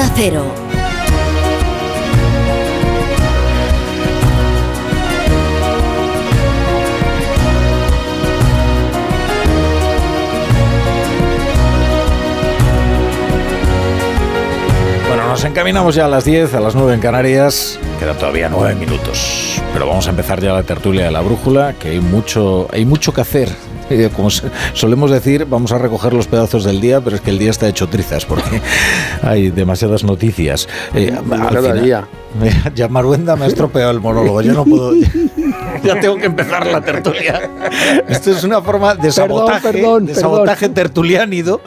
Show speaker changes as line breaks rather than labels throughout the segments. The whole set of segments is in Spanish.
Onda.
Bueno, nos encaminamos ya a las 10, a las 9 en Canarias. Quedan todavía 9 minutos. Pero vamos a empezar ya la tertulia de la brújula, que hay mucho, hay mucho que hacer. Como se- solemos decir, vamos a recoger los pedazos del día, pero es que el día está hecho trizas porque hay demasiadas noticias. Eh, al final-
día.
Ya Maruenda me ha estropeado el monólogo. Yo no puedo. Ya tengo que empezar la tertulia. Esto es una forma de sabotaje,
perdón,
de
perdón.
sabotaje tertuliánido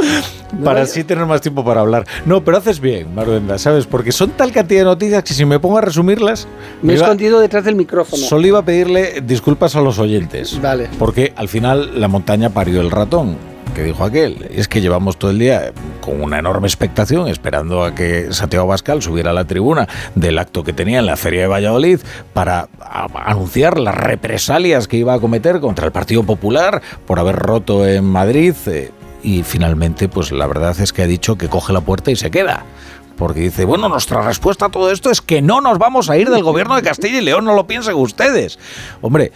para así tener más tiempo para hablar. No, pero haces bien, Maruenda, ¿sabes? Porque son tal cantidad de noticias que si me pongo a resumirlas,
Me he
iba-
escondido detrás del micrófono.
solo iba a pedirle disculpas a los oyentes.
Vale.
Porque al final la montaña parió el ratón, que dijo aquel. Es que llevamos todo el día con una enorme expectación esperando a que Santiago Bascal subiera a la tribuna del acto que tenía en la Feria de Valladolid para anunciar las represalias que iba a cometer contra el Partido Popular por haber roto en Madrid. eh, y finalmente, pues la verdad es que ha dicho que coge la puerta y se queda. Porque dice, bueno, nuestra respuesta a todo esto es que no nos vamos a ir del gobierno de Castilla y León, no lo piensen ustedes. Hombre,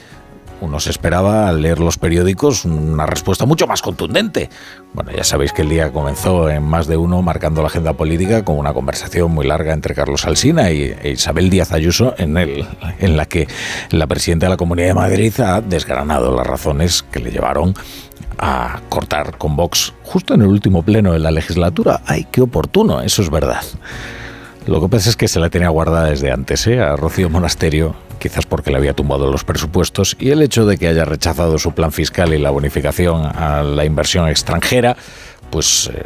uno se esperaba al leer los periódicos una respuesta mucho más contundente. Bueno, ya sabéis que el día comenzó en más de uno marcando la agenda política con una conversación muy larga entre Carlos Alsina y e Isabel Díaz Ayuso en, el, en la que la presidenta de la Comunidad de Madrid ha desgranado las razones que le llevaron a cortar con Vox justo en el último pleno de la legislatura. ¡Ay, qué oportuno! Eso es verdad. Lo que pasa es que se la tenía guardada desde antes, ¿eh? A Rocío Monasterio, quizás porque le había tumbado los presupuestos, y el hecho de que haya rechazado su plan fiscal y la bonificación a la inversión extranjera, pues eh,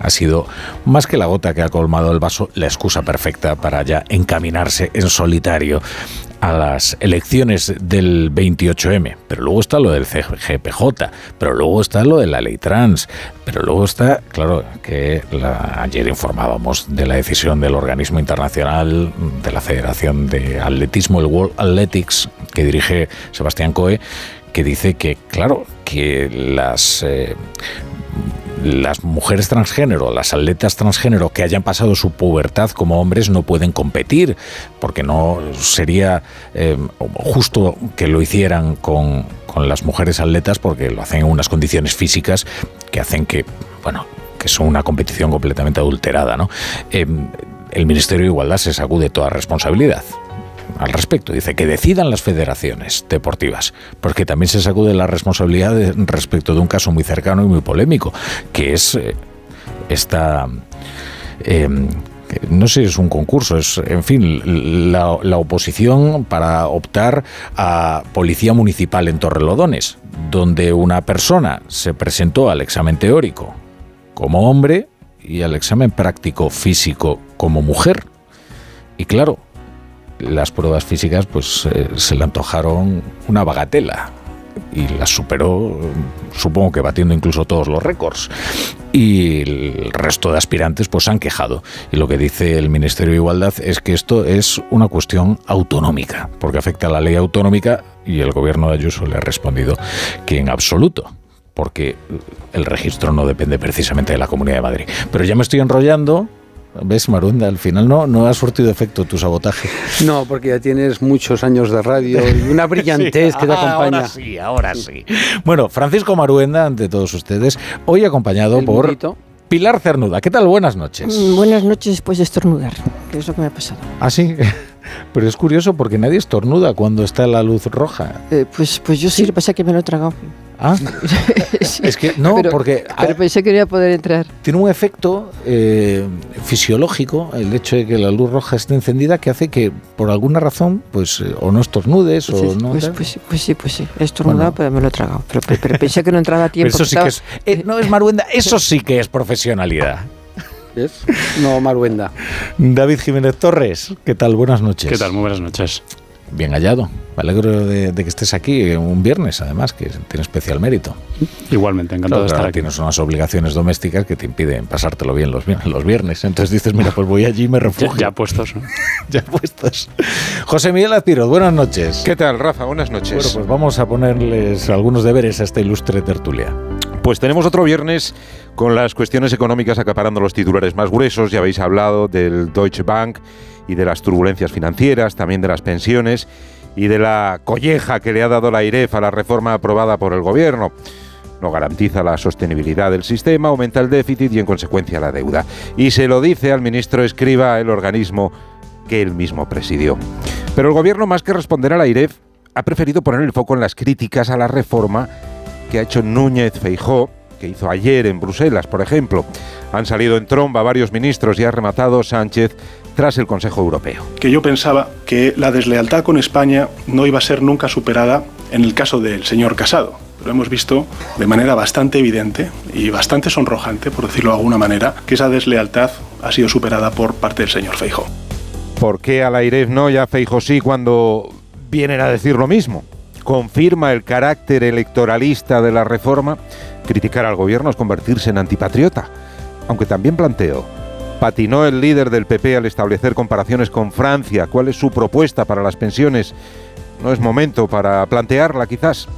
ha, sido más que la gota que ha colmado el vaso, la excusa perfecta para ya encaminarse en solitario a las elecciones del 28M. Pero luego está lo del CGPJ, pero luego está lo de la ley trans, pero luego está, claro, que ayer informábamos de la decisión del organismo internacional de la Federación de Atletismo, el World Athletics, que dirige Sebastián Coe, que dice que, claro, que las... eh, las mujeres transgénero, las atletas transgénero que hayan pasado su pubertad como hombres no pueden competir, porque no sería eh, justo que lo hicieran con, con las mujeres atletas, porque lo hacen en unas condiciones físicas que hacen que, bueno, que son una competición completamente adulterada, ¿no? Eh, el Ministerio de Igualdad se sacude toda responsabilidad al respecto. Dice que decidan las federaciones deportivas, porque también se sacude la responsabilidad respecto de un caso muy cercano y muy polémico, que es eh, esta... que no sé si es un concurso, es, en fin, la oposición para optar a policía municipal en Torrelodones, donde una persona se presentó al examen teórico como hombre y al examen práctico físico como mujer. Y claro, las pruebas físicas pues eh, se le antojaron una bagatela y las superó, supongo que batiendo incluso todos los récords. Y el resto de aspirantes pues han quejado. Y lo que dice el Ministerio de Igualdad es que esto es una cuestión autonómica, porque afecta a la ley autonómica y el gobierno de Ayuso le ha respondido que en absoluto porque el registro no depende precisamente de la Comunidad de Madrid. Pero ya me estoy enrollando. ¿Ves, Marunda? Al final no, no ha surtido efecto tu sabotaje.
No, porque ya tienes muchos años de radio y una brillantez que te
Ah,
acompaña.
Ahora sí, ahora sí. Bueno, Francisco Maruenda, ante todos ustedes, hoy acompañado
El
por. Pilar Cernuda. ¿Qué tal? Buenas noches.
Mm, Buenas noches después de estornudar, que es lo que me ha pasado.
Ah, sí. Pero es curioso porque nadie estornuda cuando está la luz roja.
Eh, pues, pues yo sí, lo que pasa es que me lo he tragado.
Ah,
Sí,
es que no,
pero-
porque
Pero pensé que no iba a poder entrar.
tiene un efecto eh, fisiológico el hecho de que la luz roja esté encendida que hace que por alguna razón pues eh, o no estornudes
Pues,
o no
pues, pues sí, pues sí, pues sí. He estornudado,
Bueno.
pero me lo he tragado. Pero, pero- pero pensé que no entraba a tiempo.
eso sí que es eh, no es maruenda eso sí que es profesionalidad
¿Ves? No, Maruenda.
David Jiménez Torres qué tal buenas noches
¿Qué tal? Muy buenas noches.
bien hallado me alegro de, de que estés aquí un viernes además que tiene especial mérito
Igualmente, encantado
Claro,
de estar aquí.
tienes unas obligaciones domésticas que te impiden pasártelo bien los, vier- los viernes entonces dices mira pues voy allí y me
Ya,
refugio
ya puestos, ¿no?
ya puestos José Miguel Azpiroz buenas noches
¿Qué tal, Rafa? Buenas noches.
Bueno, pues vamos a ponerles algunos deberes a esta ilustre tertulia.
Pues tenemos otro viernes con las cuestiones económicas acaparando los titulares más gruesos. Ya habéis hablado del Deutsche Bank y de las turbulencias financieras, también de las pensiones y de la colleja que le ha dado la IREF a la reforma aprobada por el gobierno. No garantiza la sostenibilidad del sistema, aumenta el déficit y en consecuencia la deuda. Y se lo dice al ministro Escriba, el organismo que él mismo presidió. Pero el gobierno, más que responder a la IREF, ha preferido poner el foco en las críticas a la reforma que ha hecho Núñez Feijó, que hizo ayer en Bruselas, por ejemplo. Han salido en tromba varios ministros y ha rematado Sánchez tras el Consejo Europeo.
Que yo pensaba que la deslealtad con España no iba a ser nunca superada en el caso del señor Casado. Lo hemos visto de manera bastante evidente y bastante sonrojante, por decirlo de alguna manera, que esa deslealtad ha sido superada por parte del señor Feijo.
¿Por qué a la IREF no y a Feijo sí cuando vienen a decir lo mismo? ¿Confirma el carácter electoralista de la reforma? Criticar al gobierno es convertirse en antipatriota. Aunque también planteo, patinó el líder del PP al establecer comparaciones con Francia. ¿Cuál es su propuesta para las pensiones? No es momento para plantearla quizás.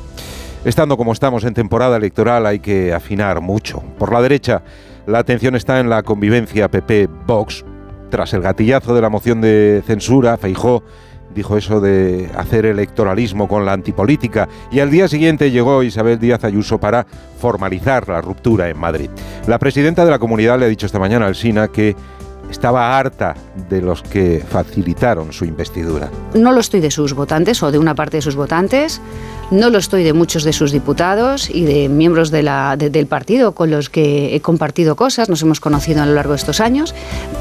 Estando como estamos en temporada electoral hay que afinar mucho. Por la derecha, la atención está en la convivencia PP-Vox. Tras el gatillazo de la moción de censura, Feijó dijo eso de hacer electoralismo con la antipolítica y al día siguiente llegó Isabel Díaz Ayuso para formalizar la ruptura en Madrid. La presidenta de la comunidad le ha dicho esta mañana al SINA que estaba harta de los que facilitaron su investidura.
No lo estoy de sus votantes o de una parte de sus votantes, no lo estoy de muchos de sus diputados y de miembros del partido con los que he compartido cosas, nos hemos conocido a lo largo de estos años,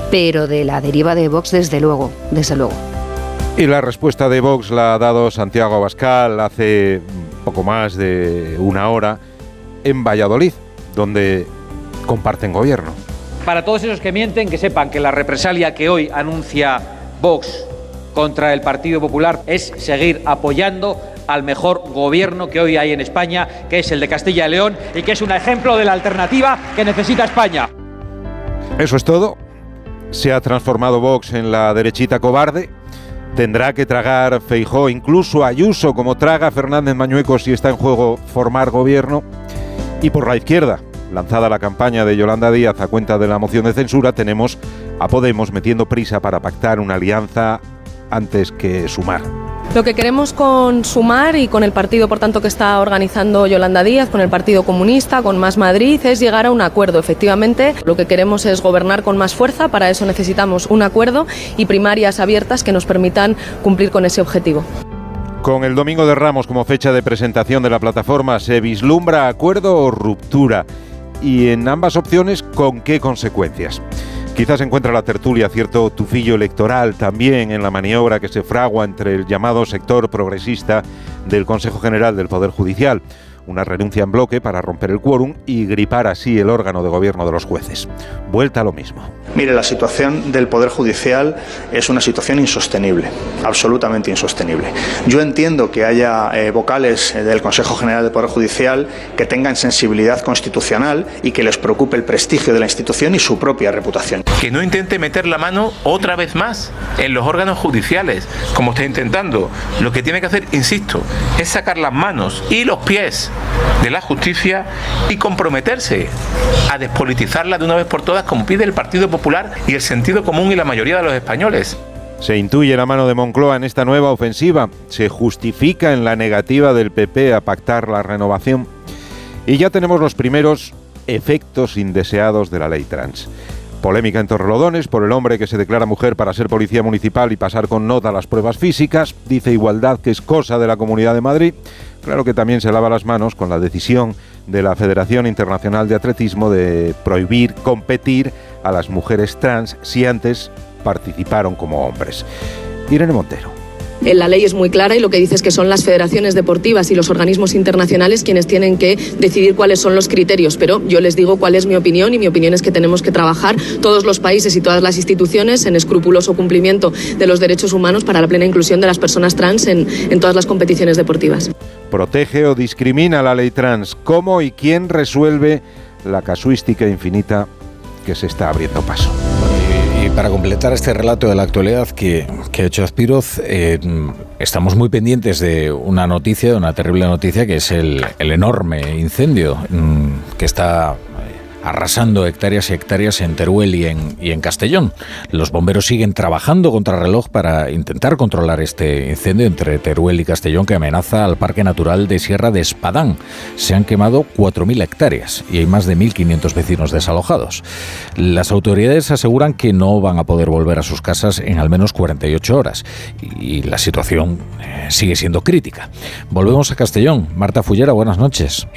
pero de la deriva de Vox desde luego, desde luego.
Y la respuesta de Vox la ha dado Santiago Abascal hace poco más de una hora en Valladolid, donde comparten gobierno.
Para todos esos que mienten, que sepan que la represalia que hoy anuncia Vox contra el Partido Popular es seguir apoyando al mejor gobierno que hoy hay en España, que es el de Castilla y León, y que es un ejemplo de la alternativa que necesita España.
Eso es todo. Se ha transformado Vox en la derechita cobarde. Tendrá que tragar Feijó, incluso Ayuso, como traga Fernández Mañueco si está en juego formar gobierno. Y por la izquierda, lanzada la campaña de Yolanda Díaz a cuenta de la moción de censura, tenemos a Podemos metiendo prisa para pactar una alianza antes que sumar.
Lo que queremos con Sumar y con el partido, por tanto, que está organizando Yolanda Díaz, con el Partido Comunista, con Más Madrid, es llegar a un acuerdo. Efectivamente, lo que queremos es gobernar con más fuerza, para eso necesitamos un acuerdo y primarias abiertas que nos permitan cumplir con ese objetivo.
Con el Domingo de Ramos como fecha de presentación de la plataforma, ¿se vislumbra acuerdo o ruptura? Y en ambas opciones, ¿con qué consecuencias? Quizás encuentra la tertulia cierto tufillo electoral también en la maniobra que se fragua entre el llamado sector progresista del Consejo General del Poder Judicial, una renuncia en bloque para romper el quórum y gripar así el órgano de gobierno de los jueces. Vuelta a lo mismo.
Mire, la situación del Poder Judicial es una situación insostenible, absolutamente insostenible. Yo entiendo que haya eh, vocales del Consejo General del Poder Judicial que tengan sensibilidad constitucional y que les preocupe el prestigio de la institución y su propia reputación.
Que no intente meter la mano otra vez más en los órganos judiciales, como está intentando. Lo que tiene que hacer, insisto, es sacar las manos y los pies de la justicia y comprometerse a despolitizarla de una vez por todas como pide el Partido Popular y el sentido común y la mayoría de los españoles.
Se intuye la mano de Moncloa en esta nueva ofensiva, se justifica en la negativa del PP a pactar la renovación y ya tenemos los primeros efectos indeseados de la ley trans. Polémica en Torrelodones por el hombre que se declara mujer para ser policía municipal y pasar con nota las pruebas físicas. Dice Igualdad que es cosa de la Comunidad de Madrid. Claro que también se lava las manos con la decisión de la Federación Internacional de Atletismo de prohibir competir a las mujeres trans si antes participaron como hombres. Irene Montero.
La ley es muy clara y lo que dice es que son las federaciones deportivas y los organismos internacionales quienes tienen que decidir cuáles son los criterios. Pero yo les digo cuál es mi opinión y mi opinión es que tenemos que trabajar todos los países y todas las instituciones en escrupuloso cumplimiento de los derechos humanos para la plena inclusión de las personas trans en, en todas las competiciones deportivas.
¿Protege o discrimina la ley trans? ¿Cómo y quién resuelve la casuística infinita que se está abriendo paso?
Para completar este relato de la actualidad que, que ha hecho Azpiroz, eh, estamos muy pendientes de una noticia, de una terrible noticia, que es el, el enorme incendio mm, que está arrasando hectáreas y hectáreas en Teruel y en, Castellón. Los bomberos siguen trabajando contra reloj para intentar controlar este incendio entre Teruel y Castellón que amenaza al Parque Natural de Sierra de Espadán. Se han quemado 4.000 hectáreas y hay más de 1.500 vecinos desalojados. Las autoridades aseguran que no van a poder volver a sus casas en al menos 48 horas y la situación eh, sigue siendo crítica. Volvemos a Castellón. Marta Fullera, buenas noches.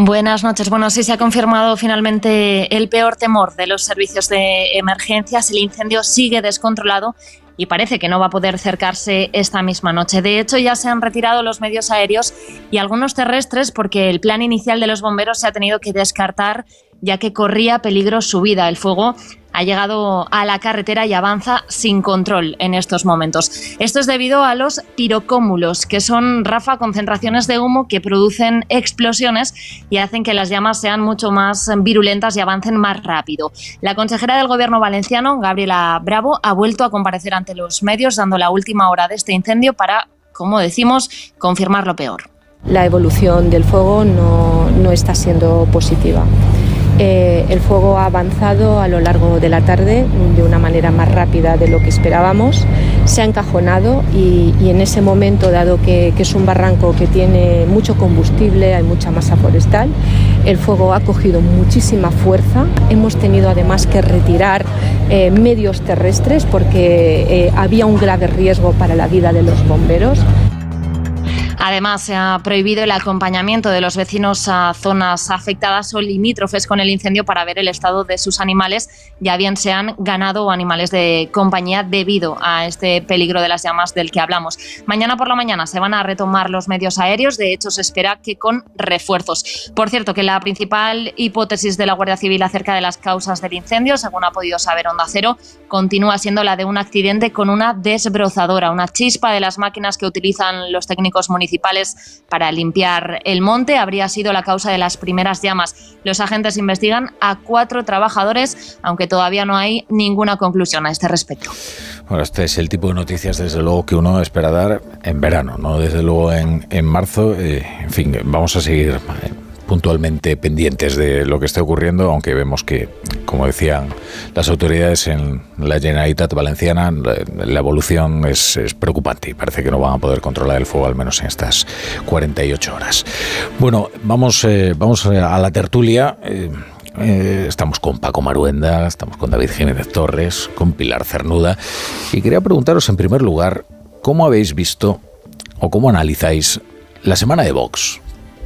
Buenas noches. Bueno, sí se ha confirmado finalmente el peor temor de los servicios de emergencias. El incendio sigue descontrolado y parece que no va a poder acercarse esta misma noche. De hecho, ya se han retirado los medios aéreos y algunos terrestres porque el plan inicial de los bomberos se ha tenido que descartar ya que corría peligro su vida. El fuego ha llegado a la carretera y avanza sin control en estos momentos. Esto es debido a los pirocómulos, que son, Rafa, concentraciones de humo que producen explosiones y hacen que las llamas sean mucho más virulentas y avancen más rápido. La consejera del gobierno valenciano, Gabriela Bravo, ha vuelto a comparecer ante los medios dando la última hora de este incendio para, como decimos, confirmar lo peor.
La evolución del fuego no, no está siendo positiva. Eh, el fuego ha avanzado a lo largo de la tarde de una manera más rápida de lo que esperábamos. Se ha encajonado y, en ese momento, dado que, que, es un barranco que tiene mucho combustible, hay mucha masa forestal, el fuego ha cogido muchísima fuerza. Hemos tenido además que retirar eh, medios terrestres porque eh, había un grave riesgo para la vida de los bomberos.
Además, se ha prohibido el acompañamiento de los vecinos a zonas afectadas o limítrofes con el incendio para ver el estado de sus animales, ya bien sean ganado o animales de compañía, debido a este peligro de las llamas del que hablamos. Mañana por la mañana se van a retomar los medios aéreos, de hecho se espera que con refuerzos. Por cierto, que la principal hipótesis de la Guardia Civil acerca de las causas del incendio, según ha podido saber Onda Cero, continúa siendo la de un accidente con una desbrozadora, una chispa de las máquinas que utilizan los técnicos municipales municipales para limpiar el monte habría sido la causa de las primeras llamas. Los agentes investigan a cuatro trabajadores, aunque todavía no hay ninguna conclusión a este respecto.
Bueno, este es el tipo de noticias, desde luego, que uno espera dar en verano, no desde luego en, en marzo. Eh, en fin, vamos a seguir eh, puntualmente pendientes de lo que esté ocurriendo, aunque vemos que, como decían las autoridades en la Generalitat Valenciana, la evolución es, es, preocupante y parece que no van a poder controlar el fuego al menos en estas 48 horas. Bueno, vamos, eh, vamos a la tertulia. Eh, eh, estamos con Paco Maruenda, estamos con David Jiménez Torres, con Pilar Cernuda y quería preguntaros en primer lugar, ¿cómo habéis visto o cómo analizáis la semana de Vox?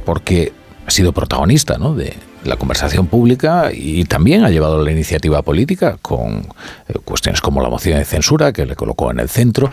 Porque ha sido protagonista ¿no? de la conversación pública y también ha llevado la iniciativa política con eh, cuestiones como la moción de censura que le colocó en el centro.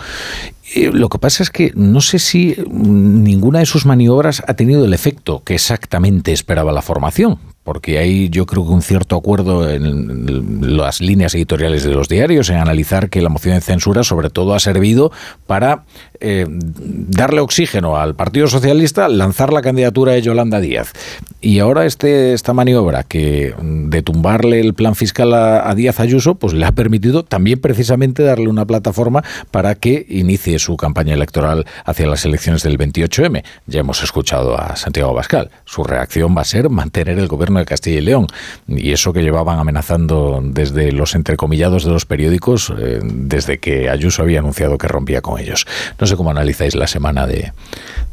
Y lo que pasa es que no sé si ninguna de sus maniobras ha tenido el efecto que exactamente esperaba la formación, porque hay yo creo que un cierto acuerdo en las líneas editoriales de los diarios en analizar que la moción de censura sobre todo ha servido para eh, darle oxígeno al Partido Socialista, lanzar la candidatura de Yolanda Díaz. Y ahora este, esta maniobra que de tumbarle el plan fiscal a, Díaz Ayuso, pues le ha permitido también precisamente darle una plataforma para que inicie su campaña electoral hacia las elecciones del 28M. Ya hemos escuchado a Santiago Bascal. Su reacción va a ser mantener el gobierno Castilla y León. Y eso que llevaban amenazando desde los entrecomillados de los periódicos, eh, desde que Ayuso había anunciado que rompía con ellos. No sé cómo analizáis la semana de,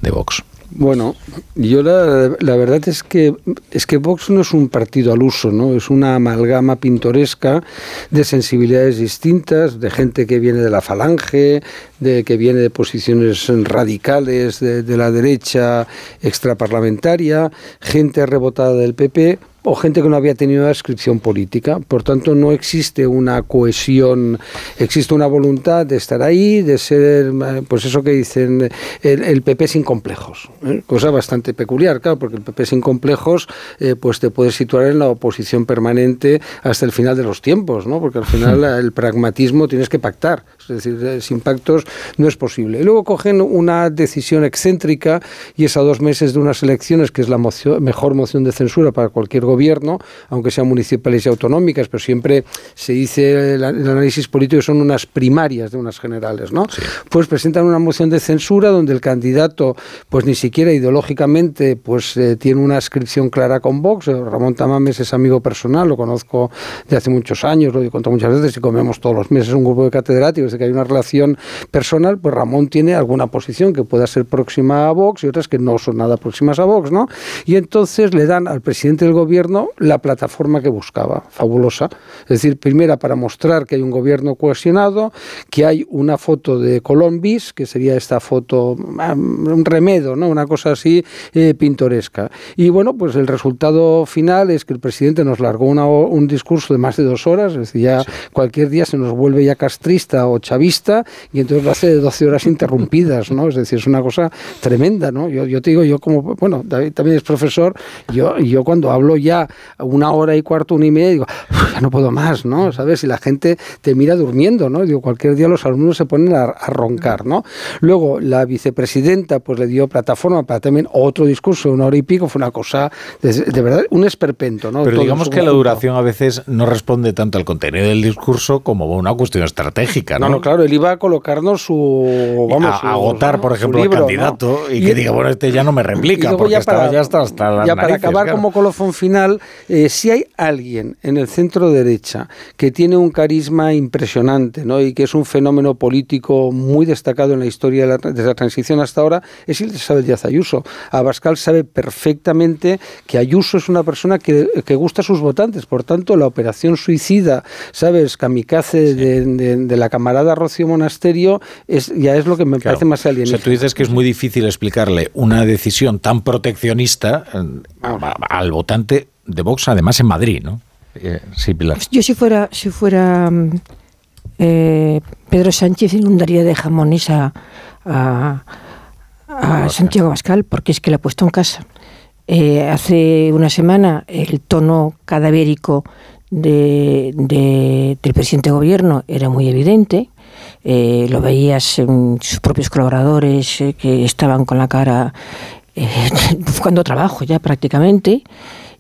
de Vox.
Bueno, yo la, verdad es que es que Vox no es un partido al uso, ¿no? Es una amalgama pintoresca de sensibilidades distintas, de gente que viene de la falange, de que viene de posiciones radicales de, de la derecha extraparlamentaria, gente rebotada del PP o gente que no había tenido inscripción política. Por tanto, no existe una cohesión, existe una voluntad de estar ahí, de ser, pues eso que dicen, el, el PP sin complejos. ¿eh? Cosa bastante peculiar, claro, porque el PP sin complejos, eh, pues te puede situar en la oposición permanente hasta el final de los tiempos, ¿no? Porque al final el pragmatismo tienes que pactar, es decir, eh, sin pactos no es posible. Y luego cogen una decisión excéntrica y es a dos meses de unas elecciones, que es la moción, mejor moción de censura para cualquier gobierno, aunque sean municipales y autonómicas, pero siempre se dice el, el análisis político son unas primarias de unas generales, ¿no? Pues presentan una moción de censura donde el candidato, pues ni siquiera ideológicamente, pues eh, tiene una inscripción clara con Vox. Ramón Tamames es amigo personal, lo conozco de hace muchos años, lo he contado muchas veces y comemos todos los meses un grupo de catedráticos, de que hay una relación personal, pues Ramón tiene alguna posición que pueda ser próxima a Vox y otras que no son nada próximas a Vox, ¿no? Y entonces le dan al presidente del gobierno la plataforma que buscaba, fabulosa. Es decir, primera para mostrar que hay un gobierno cohesionado, que hay una foto de Colombis, que sería esta foto, ah, un remedo, ¿no? Una cosa así eh, pintoresca. Y bueno, pues el resultado final es que el presidente nos largó una un discurso de más de dos horas, es decir, ya cualquier día se nos vuelve ya castrista o chavista, y entonces lo hace de 12 horas interrumpidas, ¿no? Es decir, es una cosa tremenda, ¿no? Yo, yo te digo, yo como, bueno, David también es profesor, yo, yo cuando hablo ya una hora y cuarto, una y media, digo, "Uf, ya no puedo más, ¿no? ¿Sabes? Y la gente te mira durmiendo, ¿no? Digo, cualquier día los alumnos se ponen a, a roncar, ¿no? Luego, la vicepresidenta, pues le dio plataforma para también otro discurso, de una hora y pico, fue una cosa, de, de verdad, un esperpento, ¿no?
Pero
Todo
digamos que la duración a veces no responde tanto al contenido del discurso como una cuestión estratégica, ¿no?
No, no, claro, él iba a colocarnos su. Vamos,
a
su-
agotar, por ejemplo,
libro,
al
¿no?
candidato y,
Y
que diga, bueno, este ya no me
Y
replica, porque
ya
estaba
para,
ya hasta, hasta las
ya para acabar
claro.
como colofón final, eh, si hay alguien en el centro derecha que tiene un carisma impresionante ¿no? y que es un fenómeno político muy destacado en la historia de la, de la transición hasta ahora, es Isabel Díaz Ayuso. Abascal sabe perfectamente que Ayuso es una persona que, que gusta a sus votantes, por tanto la operación suicida, ¿sabes? Kamikaze de, de- de la camarada Rocío Monasterio es, ya es lo que me
Claro.
parece más
O
alienígena.
sea, tú dices que es muy difícil explicarle una decisión tan proteccionista eh,
Ah.
al votante de Vox, además en Madrid, ¿no? Eh, sí, Pilar.
Yo si fuera, si fuera mm, eh, Pedro Sánchez inundaría de jamones a, a, a Santiago Abascal porque es que le ha puesto en casa. Eh, hace una semana el tono cadavérico de, de- del presidente de gobierno era muy evidente. Eh, lo veías en sus propios colaboradores eh, que estaban con la cara buscando trabajo ya prácticamente.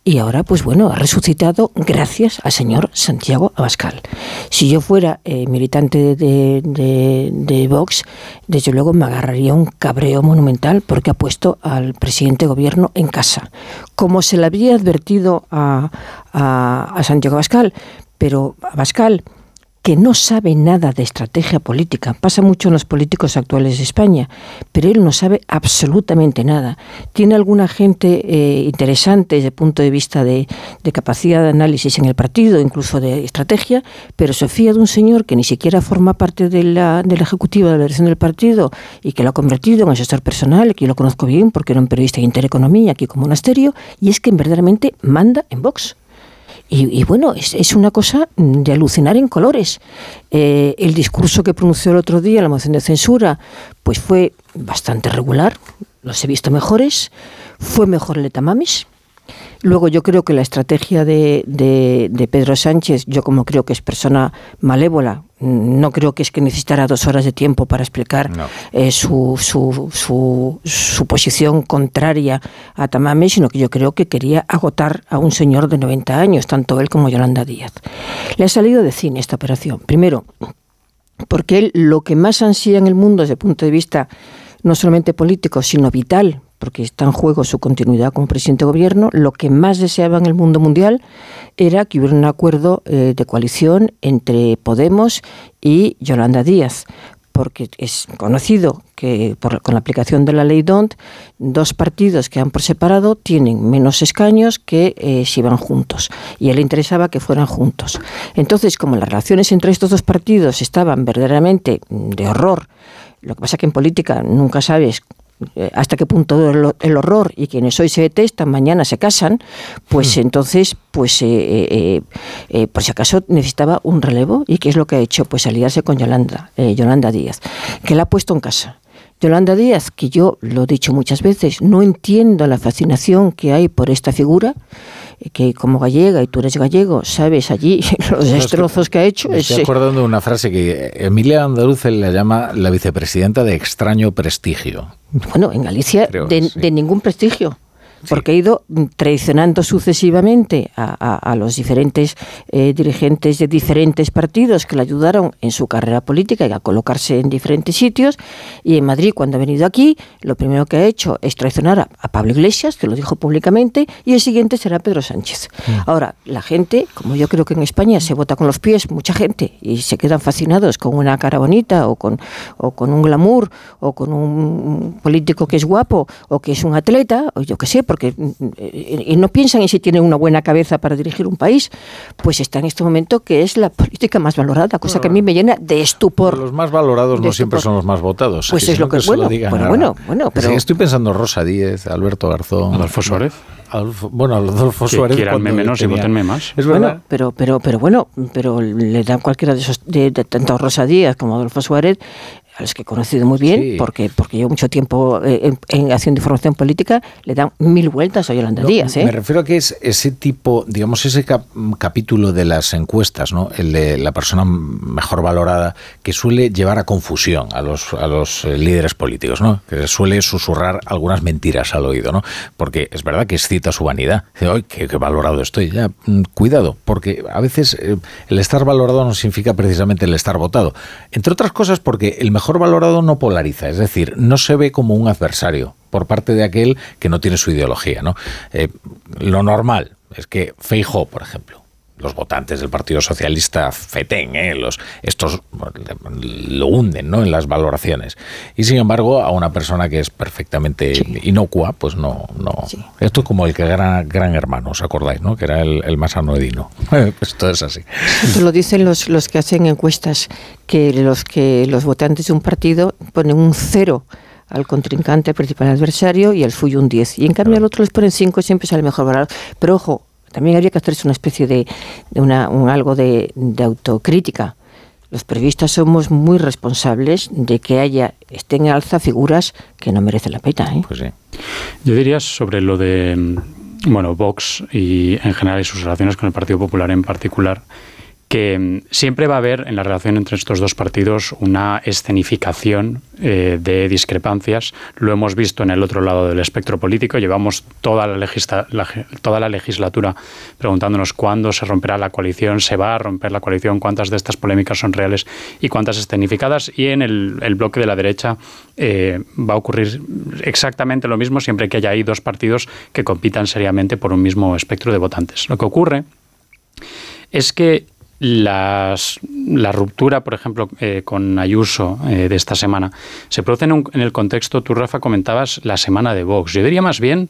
Y ahora, pues bueno, ha resucitado gracias al señor Santiago Abascal. Si yo fuera eh, militante de, de- de Vox, desde luego me agarraría un cabreo monumental porque ha puesto al presidente de gobierno en casa. Como se le había advertido a, a- a Santiago Abascal, pero Abascal que no sabe nada de estrategia política. Pasa mucho en los políticos actuales de España, pero él no sabe absolutamente nada. Tiene alguna gente eh, interesante desde el punto de vista de, capacidad de análisis en el partido, incluso de estrategia, pero se fía de un señor que ni siquiera forma parte de la, de la ejecutiva de la dirección del partido y que lo ha convertido en asesor personal, que yo lo conozco bien porque era un periodista de Intereconomía aquí como monasterio, y es que verdaderamente manda en Vox. Y, y bueno, es, es una cosa de alucinar en colores. Eh, el discurso que pronunció el otro día, la moción de censura, pues fue bastante regular, los he visto mejores, fue mejor el de. Luego yo creo que la estrategia de, de- de Pedro Sánchez, yo como creo que es persona malévola, no creo que es que necesitara dos horas de tiempo para explicar eh, su, su, su, su posición contraria a Tamames, sino que yo creo que quería agotar a un señor de 90 años, tanto él como Yolanda Díaz. Le ha salido de cine esta operación. Primero, porque él lo que más ansía en el mundo desde el punto de vista no solamente político, sino vital, porque está en juego su continuidad como presidente de gobierno, lo que más deseaba en el mundo mundial era que hubiera un acuerdo eh, de coalición entre Podemos y Yolanda Díaz porque es conocido que con la aplicación de la ley DONT, dos partidos que han por separado tienen menos escaños que eh, si van juntos. Y a él le interesaba que fueran juntos. Entonces, como las relaciones entre estos dos partidos estaban verdaderamente mm, de horror, lo que pasa que en política nunca sabes hasta qué punto el, el horror y quienes hoy se detestan mañana se casan, pues entonces, pues eh, eh, eh, por si acaso necesitaba un relevo y qué es lo que ha hecho, pues aliarse con Yolanda, eh, Yolanda Díaz, que la ha puesto en casa. Yolanda Díaz, que yo lo he dicho muchas veces, no entiendo la fascinación que hay por esta figura, eh, que como gallega y tú eres gallego, sabes allí los destrozos que ha hecho.
Me
es,
estoy
eh,
acordando de una frase que Emilia Andaluce la llama la vicepresidenta de extraño prestigio.
Bueno, en Galicia
Creo,
de,
sí.
de ningún prestigio.
Porque ha ido mm, traicionando sucesivamente a, a- a los diferentes eh, dirigentes de diferentes partidos que le ayudaron en su carrera política y a colocarse en diferentes sitios. Y en Madrid, cuando ha venido aquí, lo primero que ha hecho es traicionar a, a Pablo Iglesias, que lo dijo públicamente, y el siguiente será Pedro Sánchez. Ahora, la gente, como yo creo que en España se vota con los pies, mucha gente, y se quedan fascinados con una cara bonita o con, o con un glamour o con un político que es guapo o que es un atleta, o yo qué sé, porque mm, eh, y no piensan en si tiene una buena cabeza para dirigir un país, pues está en este momento que es la política más valorada, cosa que a mí me llena de estupor.
Los más valorados no siempre son los más votados.
Pues es lo que es bueno.
digan
Bueno,
a-
bueno, bueno,
Sí, estoy pensando Rosa Díez, Alberto Garzón.
Adolfo Suárez.
Bueno, Adolfo
Que
Suárez.
quiéranme
cuando
menos y votenme más.
Es
Bueno,
verdad.
pero, pero, pero bueno, pero le dan cualquiera de esos, de, de tanto Rosa Díaz como Adolfo Suárez, a los que he conocido muy bien,
Sí.
porque, porque llevo mucho tiempo eh, en, en haciendo información política, le dan mil vueltas a Yolanda
No,
Díaz. ¿eh?
Me refiero a que es ese tipo, digamos, ese cap- capítulo de las encuestas, ¿no? El de la persona mejor valorada, que suele llevar a confusión a los, a los eh, líderes políticos, ¿no? Que suele susurrar algunas mentiras al oído, ¿no? Porque es verdad que excita su vanidad. Dice, ¡ay, qué, qué valorado estoy! Ya, mm, cuidado, porque a veces el estar valorado no significa precisamente el estar votado. Entre otras cosas porque el mejor valorado no polariza, es decir, no se ve como un adversario por parte de aquel que no tiene su ideología, ¿no? Eh, lo normal es que Feijó, por ejemplo, los votantes del Partido Socialista feten, ¿eh? los, estos lo hunden ¿no? en las valoraciones. Y sin embargo, a una persona que es perfectamente inocua, pues no. no. Esto es como el que era gran hermano, ¿os acordáis? ¿no? Que era el, el más anoedino. Pues todo es así.
Esto lo dicen los, los que hacen encuestas, que los, que los votantes de un partido ponen un cero al contrincante, al principal adversario, y al suyo un 10. Y en cambio al otro les ponen 5 y siempre sale mejor valorado. Pero ojo, también habría que hacerse una especie de, una, un algo de, de autocrítica. Los periodistas somos muy responsables de que haya, estén en alza figuras que no merecen la pena. ¿eh?
Pues sí.
Yo diría sobre lo de mm, bueno, Vox y en general y sus relaciones con el Partido Popular en particular, que mm, siempre va a haber en la relación entre estos dos partidos una escenificación eh, de discrepancias. Lo hemos visto en el otro lado del espectro político. Llevamos toda la, legisla- toda la legislatura preguntándonos cuándo se romperá la coalición, se va a romper la coalición, cuántas de estas polémicas son reales y cuántas escenificadas. Y en el, el bloque de la derecha eh, va a ocurrir exactamente lo mismo siempre que haya ahí dos partidos que compitan seriamente por un mismo espectro de votantes. Lo que ocurre es que las- la ruptura, por ejemplo, eh, con Ayuso eh, de esta semana, se produce en, un- en el contexto, tú Rafa comentabas, la semana de Vox. Yo diría más bien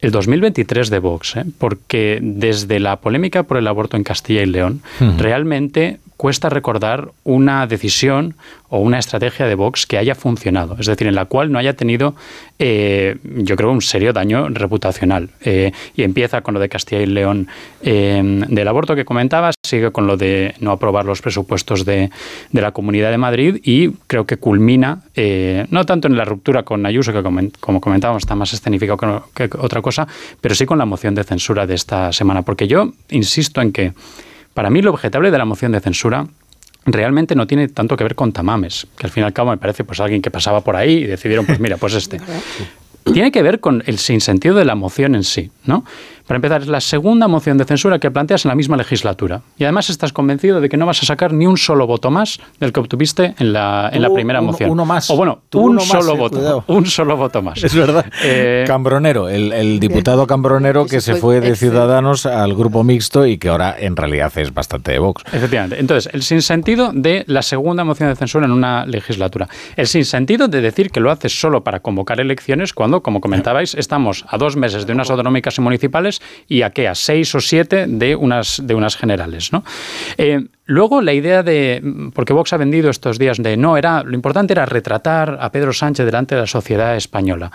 el 2023 de Vox, ¿eh? porque desde la polémica por el aborto en Castilla y León, realmente cuesta recordar una decisión o una estrategia de Vox que haya funcionado, es decir, en la cual no haya tenido, eh, yo creo, un serio daño reputacional. Eh, y empieza con lo de Castilla y León eh, del aborto que comentabas, sigue con lo de no aprobar los presupuestos de, de la Comunidad de Madrid y creo que culmina, no tanto en la ruptura con Ayuso, que como comentábamos está más escenificado que otra cosa, pero sí con la moción de censura de esta semana, porque yo insisto en que para mí lo objetable de la moción de censura realmente no tiene tanto que ver con Tamames, que al fin y al cabo me parece pues alguien que pasaba por ahí y decidieron, pues mira, pues este. Tiene que ver con el sinsentido de la moción en sí, ¿no? Para empezar, es la segunda moción de censura que planteas en la misma legislatura. Y además estás convencido de que no vas a sacar ni un solo voto más del que obtuviste en la, en la primera
uno-
moción.
uno más.
O bueno, un
más,
solo
eh,
voto.
cuidado.
Un solo voto más.
Es verdad.
Eh,
Cambronero, el, el diputado Cambronero que se fue de Ciudadanos al grupo mixto y que ahora en realidad es bastante de Vox.
Efectivamente. Entonces, el sinsentido de la segunda moción de censura en una legislatura. El sinsentido de decir que lo haces solo para convocar elecciones cuando, como comentabais, estamos a dos meses de unas autonómicas y municipales y a qué, a seis o siete de unas, de unas generales. ¿no? Eh, luego, la idea de. Porque Vox ha vendido estos días de no, era lo importante era retratar a Pedro Sánchez delante de la sociedad española.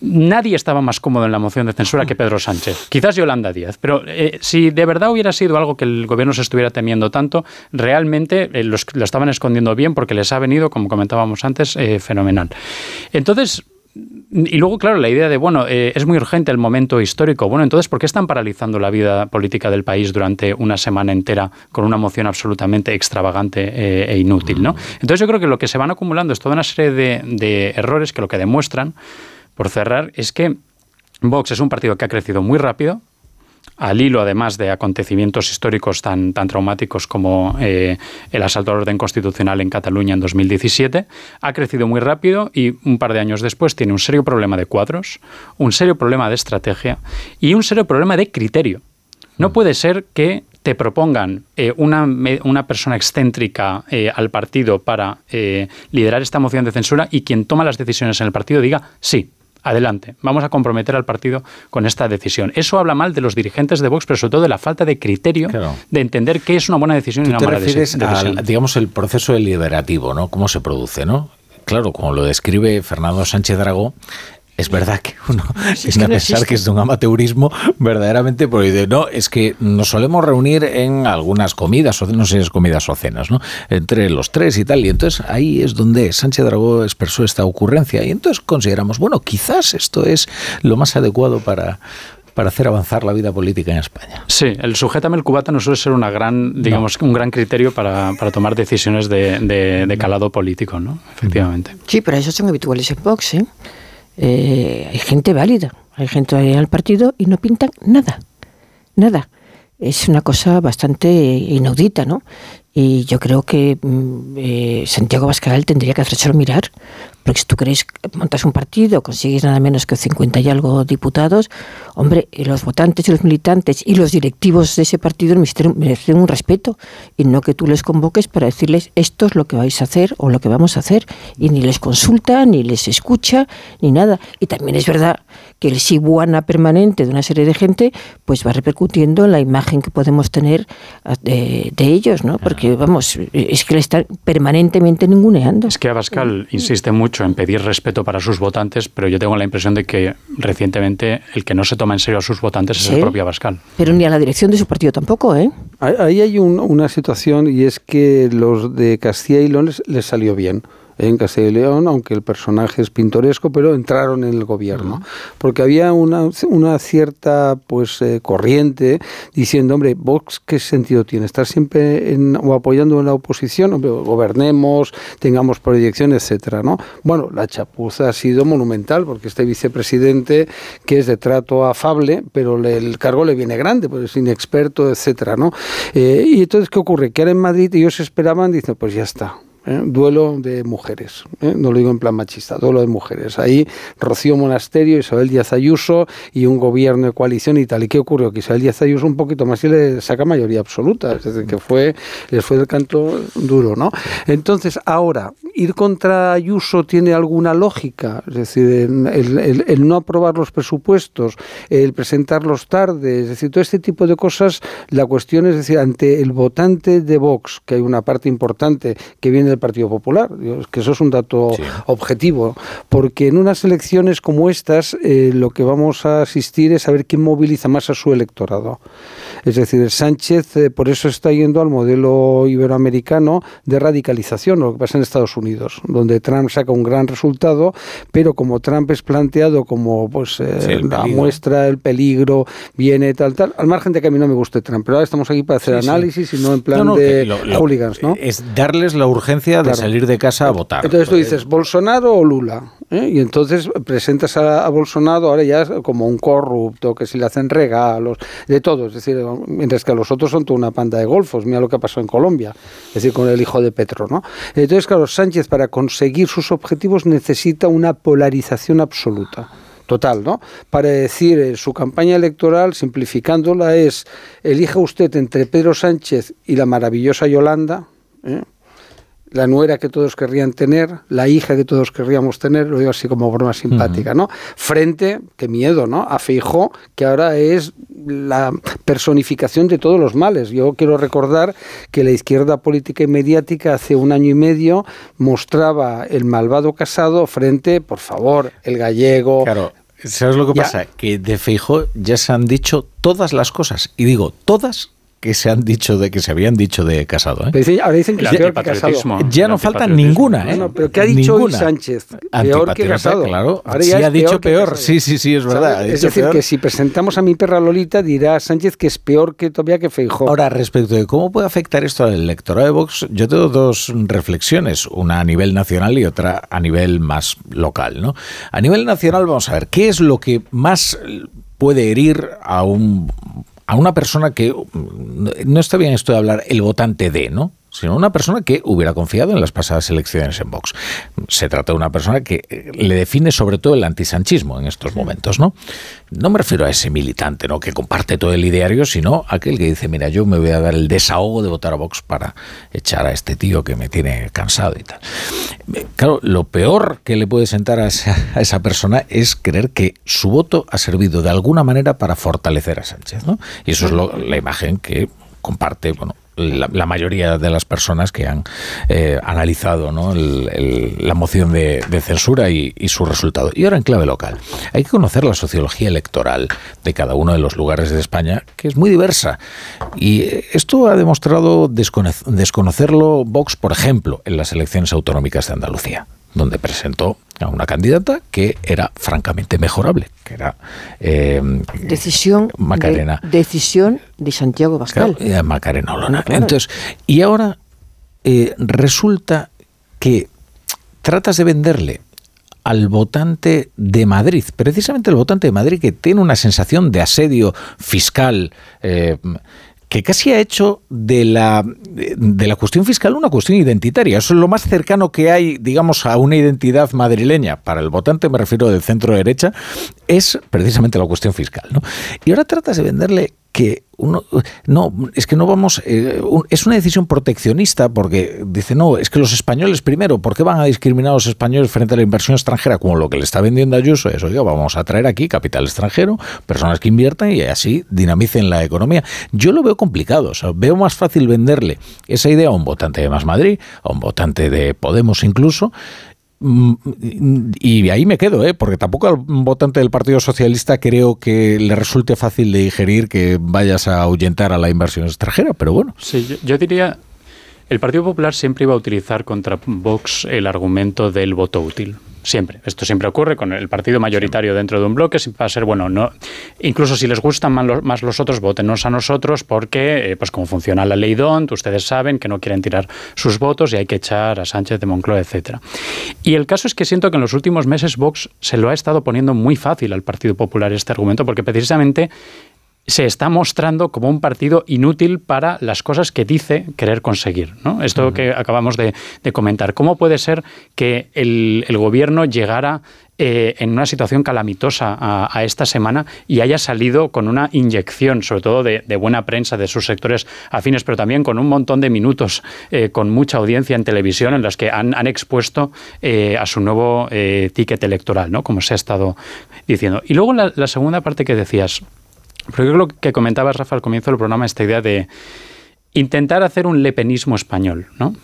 Nadie estaba más cómodo en la moción de censura que Pedro Sánchez. Quizás Yolanda Díaz. Pero eh, si de verdad hubiera sido algo que el gobierno se estuviera temiendo tanto, realmente eh, lo estaban escondiendo bien porque les ha venido, como comentábamos antes, fenomenal. Entonces, y luego, claro, la idea de, bueno, eh, es muy urgente el momento histórico. Bueno, entonces, ¿por qué están paralizando la vida política del país durante una semana entera con una moción absolutamente extravagante eh, e inútil? ¿no? Entonces, yo creo que lo que se van acumulando es toda una serie de, de errores que lo que demuestran, por cerrar, es que Vox es un partido que ha crecido muy rápido, al hilo además de acontecimientos históricos tan, tan traumáticos como eh, el asalto al orden constitucional en Cataluña en 2017, ha crecido muy rápido y un par de años después tiene un serio problema de cuadros, un serio problema de estrategia y un serio problema de criterio. No puede ser que te propongan eh, una, una, persona excéntrica eh, al partido para liderar esta moción de censura y quien toma las decisiones en el partido diga sí, adelante, vamos a comprometer al partido con esta decisión. Eso habla mal de los dirigentes de Vox, pero sobre todo de la falta de criterio de entender qué es una buena decisión y una mala decisión.
Al, digamos, el proceso deliberativo, ¿no? ¿Cómo se produce, no? Claro, como lo describe Fernando Sánchez Dragó, es verdad que uno es a pensar que es de un amateurismo verdaderamente porque no es que nos solemos reunir en algunas comidas o no sé si es comidas o cenas no entre los tres y tal y entonces ahí es donde Sánchez Dragó expresó esta ocurrencia y entonces consideramos bueno quizás esto es lo más adecuado para para hacer avanzar la vida política en España.
Sí, el sujetame el cubata no suele ser una gran, digamos, un gran criterio para, para tomar decisiones de, de, de, calado político, ¿no? Efectivamente.
Sí, pero eso son habituales en Vox, ¿eh? Eh, hay gente válida, hay gente en el partido y no pintan nada, nada. Es una cosa bastante inaudita, ¿no? Y yo creo que mm, eh, Santiago Bascal tendría que hacérselo mirar, porque si tú queréis montas un partido, consigues nada menos que 50 y algo diputados, hombre, los votantes y los militantes y los directivos de ese partido merecen un respeto y no que tú les convoques para decirles esto es lo que vais a hacer o lo que vamos a hacer y ni les consulta, ni les escucha, ni nada. Y también es verdad que el sibuana permanente de una serie de gente pues va repercutiendo en la imagen que podemos tener ah, de, ellos, ¿no? Porque, vamos, es que le están permanentemente ninguneando.
Es que Abascal insiste mucho en pedir respeto para sus votantes, pero yo tengo la impresión de que recientemente el que no se toma en serio a sus votantes es el propio Abascal.
Pero ni a la dirección de su partido tampoco, ¿eh?
Ahí hay una situación y es que los de Castilla y León les salió bien en Castilla y León, aunque el personaje es pintoresco, pero entraron en el gobierno. Porque había una, cierta pues eh, corriente diciendo, hombre, Vox, ¿qué sentido tiene? Estar siempre en, o apoyando en la oposición, hombre, gobernemos, tengamos proyección, etcétera, ¿no? Bueno, la chapuza ha sido monumental, porque este vicepresidente, que es de trato afable, pero el cargo le viene grande, pues es inexperto, etcétera, ¿no? Eh, y entonces, ¿qué ocurre? Que ahora en Madrid ellos esperaban, dicen, pues ya está, ¿eh? duelo de mujeres, ¿eh? no lo digo en plan machista, duelo de mujeres. Ahí Rocío Monasterio, Isabel Díaz Ayuso y un gobierno de coalición y tal. ¿Y qué ocurrió? Que Isabel Díaz Ayuso un poquito más y le saca mayoría absoluta, es decir, que fue, les fue el canto duro, ¿no? Entonces, ahora, ¿ir contra Ayuso tiene alguna lógica? Es decir, el, el no aprobar los presupuestos, el presentarlos tarde, es decir, todo este tipo de cosas, la cuestión es decir, ante el votante de Vox, que hay una parte importante que viene del Partido Popular, que eso es un dato objetivo, porque en unas elecciones como estas eh, lo que vamos a asistir es a ver quién moviliza más a su electorado. Es decir, Sánchez eh, por eso está yendo al modelo iberoamericano de radicalización, lo que pasa en Estados Unidos, donde Trump saca un gran resultado, pero como Trump es planteado como pues eh, la muestra, el peligro, viene tal, tal, al margen de que a mí no me guste Trump, pero ahora estamos aquí para hacer análisis y no en plan de hooligans, ¿no?
Es darles la urgencia de salir de casa a votar.
Entonces tú dices, ¿Bolsonaro o Lula? ¿eh? Y entonces presentas a, Bolsonaro ahora ya como un corrupto, que si le hacen regalos, de todo. Es decir, mientras que a los otros son toda una panda de golfos. Mira lo que pasó en Colombia, es decir, con el hijo de Petro. ¿no? Entonces, claro, Sánchez para conseguir sus objetivos necesita una polarización absoluta total, ¿no? Para decir eh, su campaña electoral, simplificándola, es elija usted entre Pedro Sánchez y la maravillosa Yolanda, ¿eh? La nuera que todos querrían tener, la hija que todos querríamos tener, lo digo así como broma simpática, ¿no? Frente, qué miedo, ¿no? A Feijó, que ahora es la personificación de todos los males. Yo quiero recordar que la izquierda política y mediática hace un año y medio mostraba el malvado casado frente, por favor, el gallego.
Claro. ¿Sabes lo que pasa? Que de Feijó ya se han dicho todas las cosas, y digo todas que se han dicho de que se habían dicho de Casado. ¿eh?
ahora dicen que es peor que Casado.
Ya no falta ninguna, ¿eh?
pero ¿qué ha dicho hoy Sánchez? Peor que Casado.
Claro, ahora sí ha dicho peor. Sí, sí, sí, es verdad.
Es decir, que si presentamos a mi perra Lolita, dirá Sánchez que es peor que todavía que Feijó.
Ahora, respecto de cómo puede afectar esto al electorado de Vox, yo tengo dos reflexiones, una a nivel nacional y otra a nivel más local. ¿no? A nivel nacional, vamos a ver, ¿qué es lo que más puede herir a un a una persona que no está bien esto de hablar el votante de, ¿no? Sino una persona que hubiera confiado en las pasadas elecciones en Vox. Se trata de una persona que eh, le define sobre todo el antisanchismo en estos momentos, ¿no? No me refiero a ese militante, ¿no? Que comparte todo el ideario, sino aquel que dice, mira, yo me voy a dar el desahogo de votar a Vox para echar a este tío que me tiene cansado y tal. Eh, claro, lo peor que le puede sentar a esa, persona es creer que su voto ha servido de alguna manera para fortalecer a Sánchez, ¿no? Y eso es la imagen que comparte, bueno, la, mayoría de las personas que han eh, analizado la moción de, censura y, su resultado. Y ahora en clave local. Hay que conocer la sociología electoral de cada uno de los lugares de España, que es muy diversa. Y esto ha demostrado desconocerlo Vox, por ejemplo, en las elecciones autonómicas de Andalucía donde presentó a una candidata que era francamente mejorable, que era
eh, decisión Macarena. De, decisión de Santiago Bascal.
Eh, Macarena Olona. Entonces, y ahora eh, resulta que tratas de venderle al votante de Madrid, precisamente el votante de Madrid que tiene una sensación de asedio fiscal que casi ha hecho de la, de la cuestión fiscal una cuestión identitaria. Eso es lo más cercano que hay, digamos, a una identidad madrileña. Para el votante, me refiero del centro derecha, es precisamente la cuestión fiscal. ¿no? Y ahora tratas de venderle que uno no es que no vamos eh, es una decisión proteccionista porque dice no es que los españoles primero ¿por qué van a discriminar a los españoles frente a la inversión extranjera como lo que le está vendiendo Ayuso eso yo vamos a traer aquí capital extranjero personas que inviertan y así dinamicen la economía yo lo veo complicado veo más fácil venderle esa idea a un votante de Más Madrid a un votante de Podemos incluso y ahí me quedo, ¿eh? porque tampoco al votante del Partido Socialista creo que le resulte fácil de digerir que vayas a ahuyentar a la inversión extranjera, pero bueno.
Sí, yo, diría, el Partido Popular siempre iba a utilizar contra Vox el argumento del voto útil. Siempre. Esto siempre ocurre con el partido mayoritario dentro de un bloque. Siempre va a ser, bueno, no, incluso si les gustan más los, más los otros, votenos a nosotros porque, eh, pues como funciona la ley DONT, ustedes saben que no quieren tirar sus votos y hay que echar a Sánchez de Moncloa, etcétera. Y el caso es que siento que en los últimos meses Vox se lo ha estado poniendo muy fácil al Partido Popular este argumento porque precisamente se está mostrando como un partido inútil para las cosas que dice querer conseguir. ¿no? Esto que acabamos de, comentar. ¿Cómo puede ser que el, gobierno llegara eh, en una situación calamitosa a, esta semana y haya salido con una inyección, sobre todo de, buena prensa de sus sectores afines, pero también con un montón de minutos, eh, con mucha audiencia en televisión en las que han, expuesto eh, a su nuevo ticket electoral, ¿no? como se ha estado diciendo. Y luego la segunda parte que decías, pero yo lo que comentabas, Rafa, al comienzo del programa, esta idea de intentar hacer un lepenismo español, ¿no?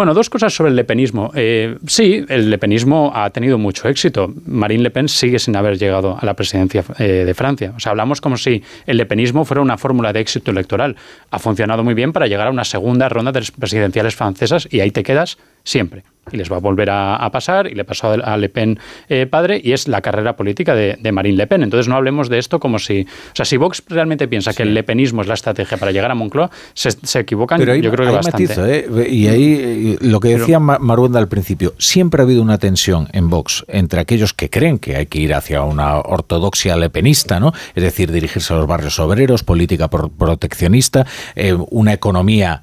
Bueno, dos cosas sobre el lepenismo. Eh, sí, el lepenismo ha tenido mucho éxito. Marine Le Pen sigue sin haber llegado a la presidencia eh, de Francia. O sea, hablamos como si el lepenismo fuera una fórmula de éxito electoral. Ha funcionado muy bien para llegar a una segunda ronda de presidenciales francesas y ahí te quedas siempre y les va a volver a, pasar, y le pasó a Le Pen eh, padre, y es la carrera política de, Marine Le Pen. Entonces no hablemos de esto como si... O sea, si Vox realmente piensa que el lepenismo es la estrategia para llegar a Moncloa, se, equivocan
Pero
yo creo que bastante.
¿eh? Y ahí lo que decía Maruenda al principio, siempre ha habido una tensión en Vox entre aquellos que creen que hay que ir hacia una ortodoxia lepenista, ¿no? es decir, dirigirse a los barrios obreros, política proteccionista, eh, una economía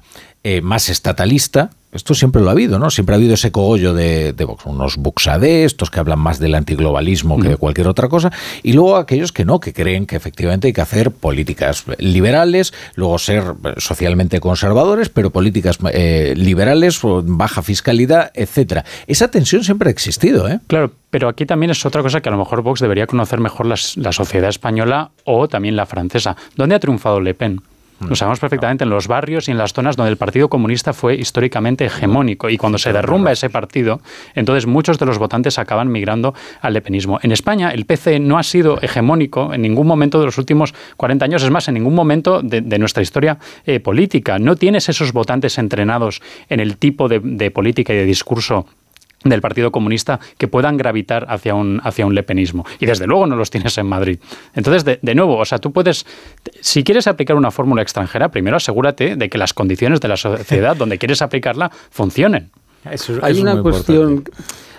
más estatalista, esto siempre lo ha habido, ¿no? Siempre ha habido ese cogollo de, Vox, unos buxadés, estos que hablan más del antiglobalismo que de cualquier otra cosa, y luego aquellos que no, que creen que efectivamente hay que hacer políticas liberales, luego ser socialmente conservadores, pero políticas eh, liberales, baja fiscalidad, etcétera. Esa tensión siempre ha existido, ¿eh?
Claro, pero aquí también es otra cosa que a lo mejor Vox debería conocer mejor la sociedad española o también la francesa. ¿Dónde ha triunfado Le Pen? Lo sabemos perfectamente en los barrios y en las zonas donde el Partido Comunista fue históricamente hegemónico. Y cuando se derrumba ese partido, entonces muchos de los votantes acaban migrando al lepenismo. En España, el PC no ha sido hegemónico en ningún momento de los últimos 40 años, es más, en ningún momento de, nuestra historia eh, política. No tienes esos votantes entrenados en el tipo de, de política y de discurso del Partido Comunista que puedan gravitar hacia un, hacia un lepenismo. Y desde luego no los tienes en Madrid. Entonces, de, de nuevo, o sea, tú puedes, si quieres aplicar una fórmula extranjera, primero asegúrate de que las condiciones de la sociedad donde quieres aplicarla funcionen.
Hay una cuestión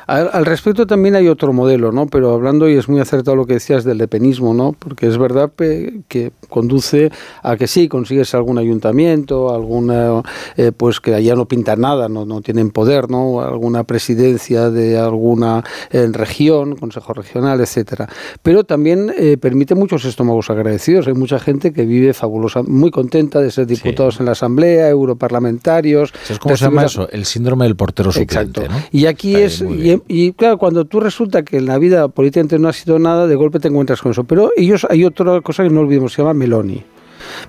al, respecto también hay otro modelo, ¿no? Pero hablando, y es muy acertado lo que decías del lepenismo, ¿no? Porque es verdad que conduce a que sí, consigues algún ayuntamiento, alguna, eh, pues que allá no pintan nada, no, no tienen poder, ¿no? Alguna presidencia de alguna en región, consejo regional, etcétera. Pero también eh, permite muchos estómagos agradecidos. Hay mucha gente que vive fabulosa, muy contenta de ser diputados en la Asamblea, europarlamentarios.
¿Cómo se llama eso? El síndrome del portero suplente,
Exacto. Y aquí es, y, claro, cuando tú resulta que en la vida políticamente no ha sido nada, de golpe te encuentras con eso. Pero ellos hay otra cosa que no olvidemos, se llama Meloni.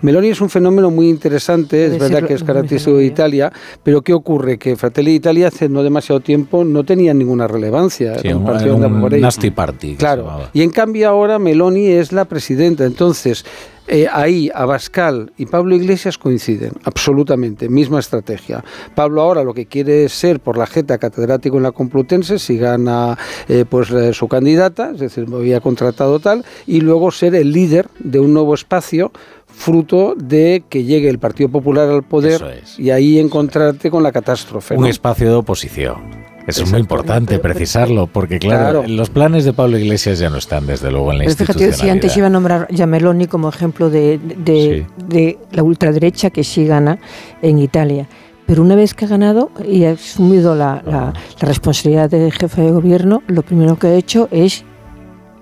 Meloni es un fenómeno muy interesante, es verdad que es característico de Italia, pero ¿qué ocurre? Que Fratelli Italia hace no demasiado tiempo no tenía ninguna relevancia.
Sí, un, partido un nasty party.
Claro, y en cambio ahora Meloni es la presidenta, entonces eh, ahí Abascal y Pablo Iglesias coinciden, absolutamente, misma estrategia. Pablo ahora lo que quiere es ser por la jeta catedrático en la Complutense, si gana eh, pues eh, su candidata, es decir, me había contratado tal, y luego ser el líder de un nuevo espacio fruto de que llegue el Partido Popular al poder y ahí encontrarte con la catástrofe.
Un espacio de oposición. Eso es muy importante precisarlo, porque claro, los planes de Pablo Iglesias ya no están, desde luego, en la Pero Fíjate,
si antes iba a nombrar a Meloni como ejemplo de, de, la ultraderecha que sí gana en Italia. Pero una vez que ha ganado y ha asumido la, la, responsabilidad de jefe de gobierno, lo primero que ha hecho es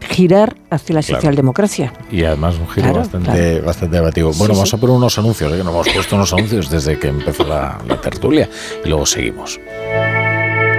girar hacia la socialdemocracia.
Y además un giro bastante, bastante debativo. Bueno, vamos a poner unos anuncios, ¿eh? que nos hemos puesto unos anuncios desde que empezó la, la tertulia y luego seguimos.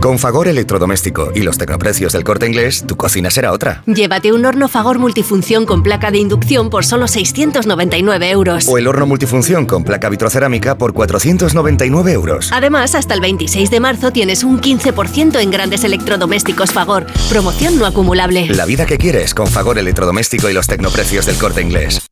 Con Fagor Electrodoméstico y los tecnoprecios del corte inglés, tu cocina será otra.
Llévate un horno Fagor multifunción con placa de inducción por solo 699 euros.
O el horno multifunción con placa vitrocerámica por 499 euros.
Además, hasta el 26 de marzo tienes un 15% en grandes electrodomésticos Fagor. Promoción no acumulable.
La vida que quieres con Fagor Electrodoméstico y los tecnoprecios del corte inglés.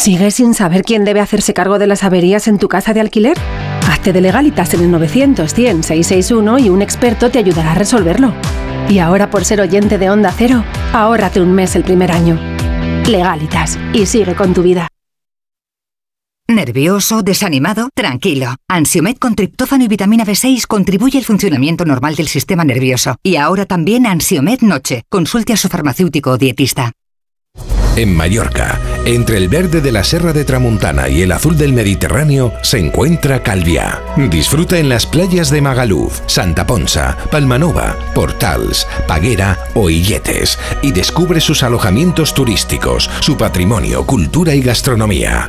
¿Sigues sin saber quién debe hacerse cargo de las averías en tu casa de alquiler? Hazte de legalitas en el 900 100 661 y un experto te ayudará a resolverlo. Y ahora por ser oyente de Onda Cero, ahórrate un mes el primer año. Legalitas y sigue con tu vida.
¿Nervioso? ¿Desanimado? Tranquilo. Ansiomed con triptófano y vitamina B6 contribuye al funcionamiento normal del sistema nervioso. Y ahora también Ansiomed Noche. Consulte a su farmacéutico o dietista.
En Mallorca, entre el verde de la Serra de Tramuntana y el azul del Mediterráneo, se encuentra Calviá. Disfruta en las playas de Magaluf, Santa Ponsa, Palmanova, Portals, Paguera o Illetes y descubre sus alojamientos turísticos, su patrimonio, cultura y gastronomía.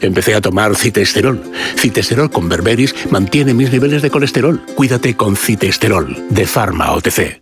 Empecé a tomar citesterol. Citesterol con berberis mantiene mis niveles de colesterol. Cuídate con citesterol, de Pharma OTC.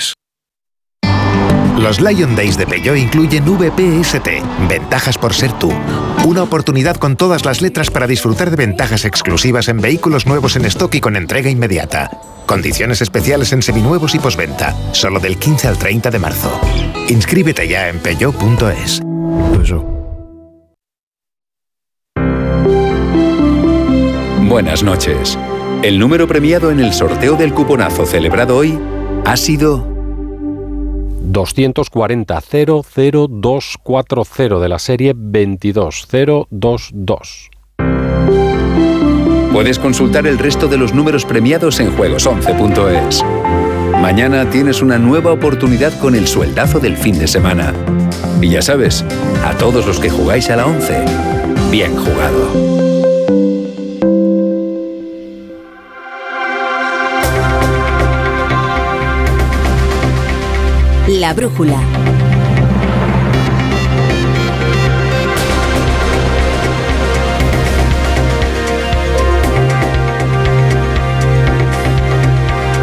Los Lion Days de Peugeot incluyen VPST, ventajas por ser tú. Una oportunidad con todas las letras para disfrutar de ventajas exclusivas en vehículos nuevos en stock y con entrega inmediata. Condiciones especiales en seminuevos y posventa, solo del 15 al 30 de marzo. Inscríbete ya en peugeot.es.
Buenas noches. El número premiado en el sorteo del cuponazo celebrado hoy ha sido
240 00240 de la serie 22022.
Puedes consultar el resto de los números premiados en juegos11.es. Mañana tienes una nueva oportunidad con el sueldazo del fin de semana. Y ya sabes, a todos los que jugáis a la 11, bien jugado.
La brújula.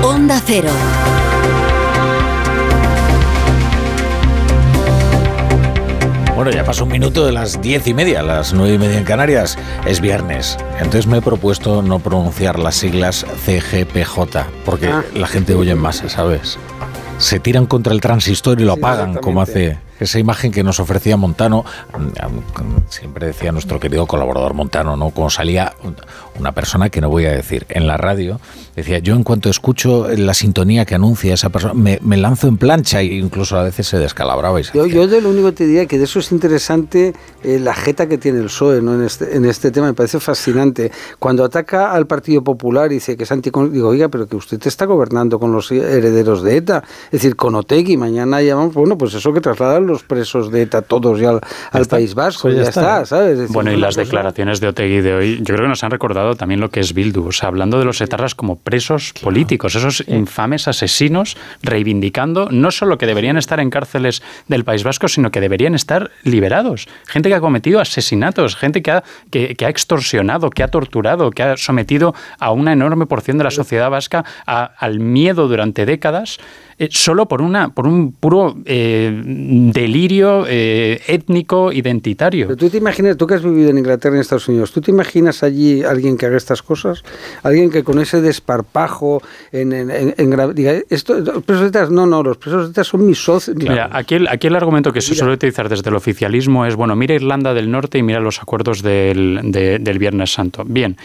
Onda Cero.
Bueno, ya pasó un minuto de las diez y media, las nueve y media en Canarias. Es viernes. Entonces me he propuesto no pronunciar las siglas CGPJ, porque
Ah.
la gente huye en masa, ¿sabes? Se tiran contra el transistor y lo apagan, como hace esa imagen que nos ofrecía Montano. mm, Siempre decía nuestro querido colaborador Montano, ¿no? Como salía una persona que no voy a decir en la radio, decía, yo en cuanto escucho la sintonía que anuncia esa persona, me, me lanzo en plancha e incluso a veces se descalabraba y se
Yo, yo de lo único que te diría que de eso es interesante eh, la jeta que tiene el PSOE ¿no? en, este, en este tema, me parece fascinante. Cuando ataca al Partido Popular y dice que es anticon... Digo, oiga, pero que usted está gobernando con los herederos de ETA, es decir, con Otegui, mañana llamamos, bueno, pues eso que trasladan los presos de ETA todos ya al, al País Vasco,
Pues
ya, está, ¿sabes? Es decir,
bueno, y las
cosa-
declaraciones de Otegui de hoy, yo creo que nos han recordado también lo que es Bildu, o sea, hablando de los etarras como presos políticos, esos infames asesinos, reivindicando no solo que deberían estar en cárceles del País Vasco, sino que deberían estar liberados. Gente que ha cometido asesinatos, gente que ha, que, que ha extorsionado, que ha torturado, que ha sometido a una enorme porción de la sociedad vasca a- al miedo durante décadas. eh, solo por una por un puro eh, delirio eh, étnico identitario.
Pero tú te imaginas, tú que has vivido en Inglaterra y en Estados Unidos, ¿tú te imaginas allí alguien que haga estas cosas? Alguien que con ese desparpajo en, en, en- en gra- diga, esto, los presos de no, no, los presos de son mis socios.
Mira, aquí el, aquí el argumento que se suele utilizar desde el oficialismo es, bueno, mira Irlanda del Norte y mira los acuerdos del, de- del Viernes Santo. Bien,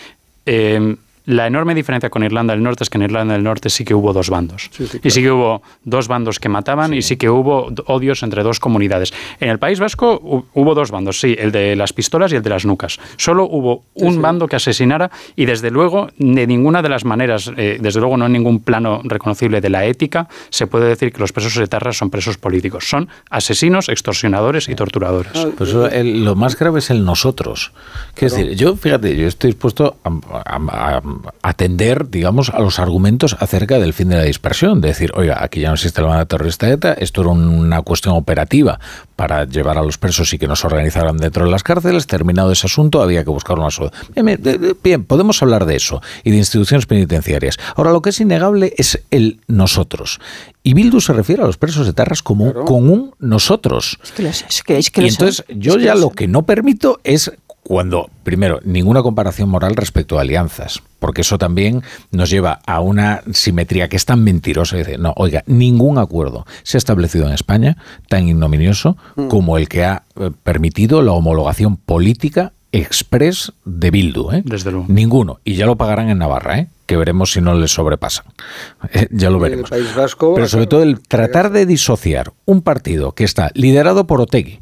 eh, la enorme diferencia con Irlanda del Norte es que en Irlanda del Norte sí que hubo dos bandos. Y sí que hubo dos bandos que mataban y sí que hubo odios entre dos comunidades. En el País Vasco hu- hubo dos bandos, sí, el de las pistolas y el de las nucas. Solo hubo un bando que asesinara y desde luego de ninguna de las maneras, eh, desde luego no en ningún plano reconocible de la ética, se puede decir que los presos etarras son presos políticos. Son asesinos, extorsionadores y torturadores.
Pues eso, el- lo más grave es el nosotros. Que es decir, yo, fíjate, yo estoy dispuesto a, a- a atender, digamos, a los argumentos acerca del fin de la dispersión. De decir, oiga, aquí ya no existe la banda terrorista ETA, esto era una cuestión operativa para llevar a los presos y que no se organizaran dentro de las cárceles. Terminado ese asunto, había que buscar una solución. Bien, bien, de- de- bien, podemos hablar de eso y de instituciones penitenciarias. Ahora, lo que es innegable es el nosotros. Y Bildu se refiere a los presos de Tarras como con un nosotros.
Es que, los- es que- es que
Y entonces yo ya
lo
que no permito es cuando, primero, ninguna comparación moral respecto a alianzas, porque eso también nos lleva a una simetría que es tan mentirosa. Dice, no, oiga, ningún acuerdo se ha establecido en España tan ignominioso
Mm.
como el que ha eh, permitido la homologación política express de Bildu. ¿eh?
Desde luego.
Ninguno. Y ya lo pagarán en Navarra, ¿eh? que veremos si no les sobrepasan. Eh, ya lo veremos.
Vasco,
Pero sobre todo el tratar de disociar un partido que está liderado por Otegui,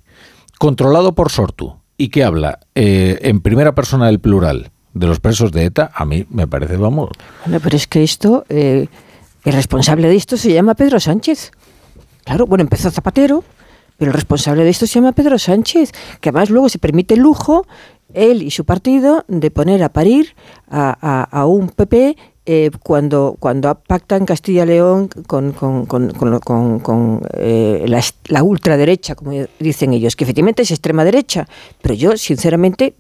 controlado por Sortu y que habla eh, en primera persona del plural de los presos de ETA, a mí me parece, vamos.
Bueno, pero es que esto, eh, el responsable de esto se llama Pedro Sánchez. Claro, bueno, empezó Zapatero, pero el responsable de esto se llama Pedro Sánchez, que además luego se permite el lujo, él y su partido, de poner a parir a, a un PP eh, cuando, cuando pactan Castilla León con, con, con, con eh, la, la, ultraderecha, como dicen ellos, que efectivamente es extrema derecha, pero yo sinceramente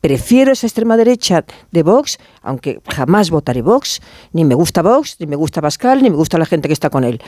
prefiero esa extrema derecha de Vox, aunque jamás votaré Vox, ni me gusta Vox, ni me gusta Pascal, ni me gusta la gente que está con él.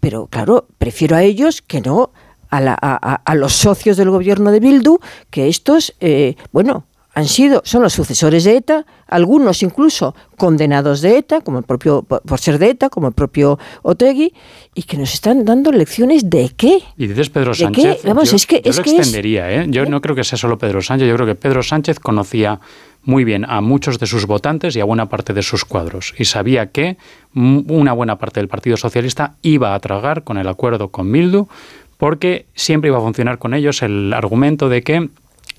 Pero claro, prefiero a ellos que no a, la, a, a los socios del gobierno de Bildu, que estos, eh, bueno, han sido, son los sucesores de ETA, algunos incluso condenados de ETA, como el propio, por ser de ETA, como el propio Otegui, y que nos están dando lecciones de qué.
Y dices Pedro Sánchez.
Vamos,
yo,
es que,
yo
es
lo
que
extendería, ¿eh? Yo no creo que sea solo Pedro Sánchez, yo creo que Pedro Sánchez conocía muy bien a muchos de sus votantes y a buena parte de sus cuadros. Y sabía que una buena parte del Partido Socialista iba a tragar con el acuerdo con Mildu, porque siempre iba a funcionar con ellos el argumento de que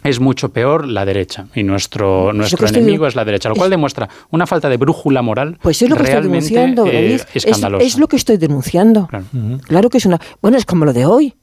es mucho peor la derecha y nuestro, nuestro enemigo es la derecha, lo cual
es,
demuestra una falta de brújula moral
pues es lo que estoy denunciando,
eh,
es. Es, lo que estoy denunciando.
Claro.
claro. que es una... Bueno, es como lo de hoy.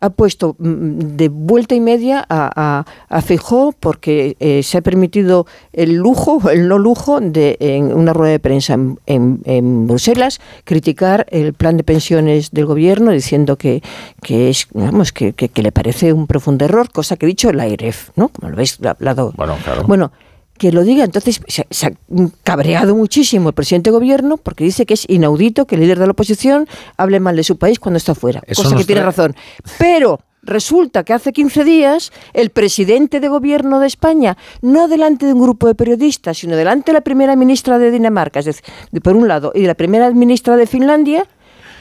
Ha puesto de vuelta y media a, a, a Feijó porque eh, se ha permitido el lujo, el no lujo, de en una rueda de prensa en, en, en, Bruselas criticar el plan de pensiones del gobierno diciendo que, que es, vamos, que, que, que, le parece un profundo error, cosa que ha dicho la AREF, ¿no? Como lo veis, hablado.
Bueno, claro.
Bueno, que lo diga. Entonces se, se, ha cabreado muchísimo el presidente de gobierno porque dice que es inaudito que el líder de la oposición hable mal de su país cuando está fuera.
Eso
cosa que tiene razón. Pero resulta que hace 15 días el presidente de gobierno de España, no delante de un grupo de periodistas, sino delante de la primera ministra de Dinamarca, es decir, de- por un lado, y de la primera ministra de Finlandia,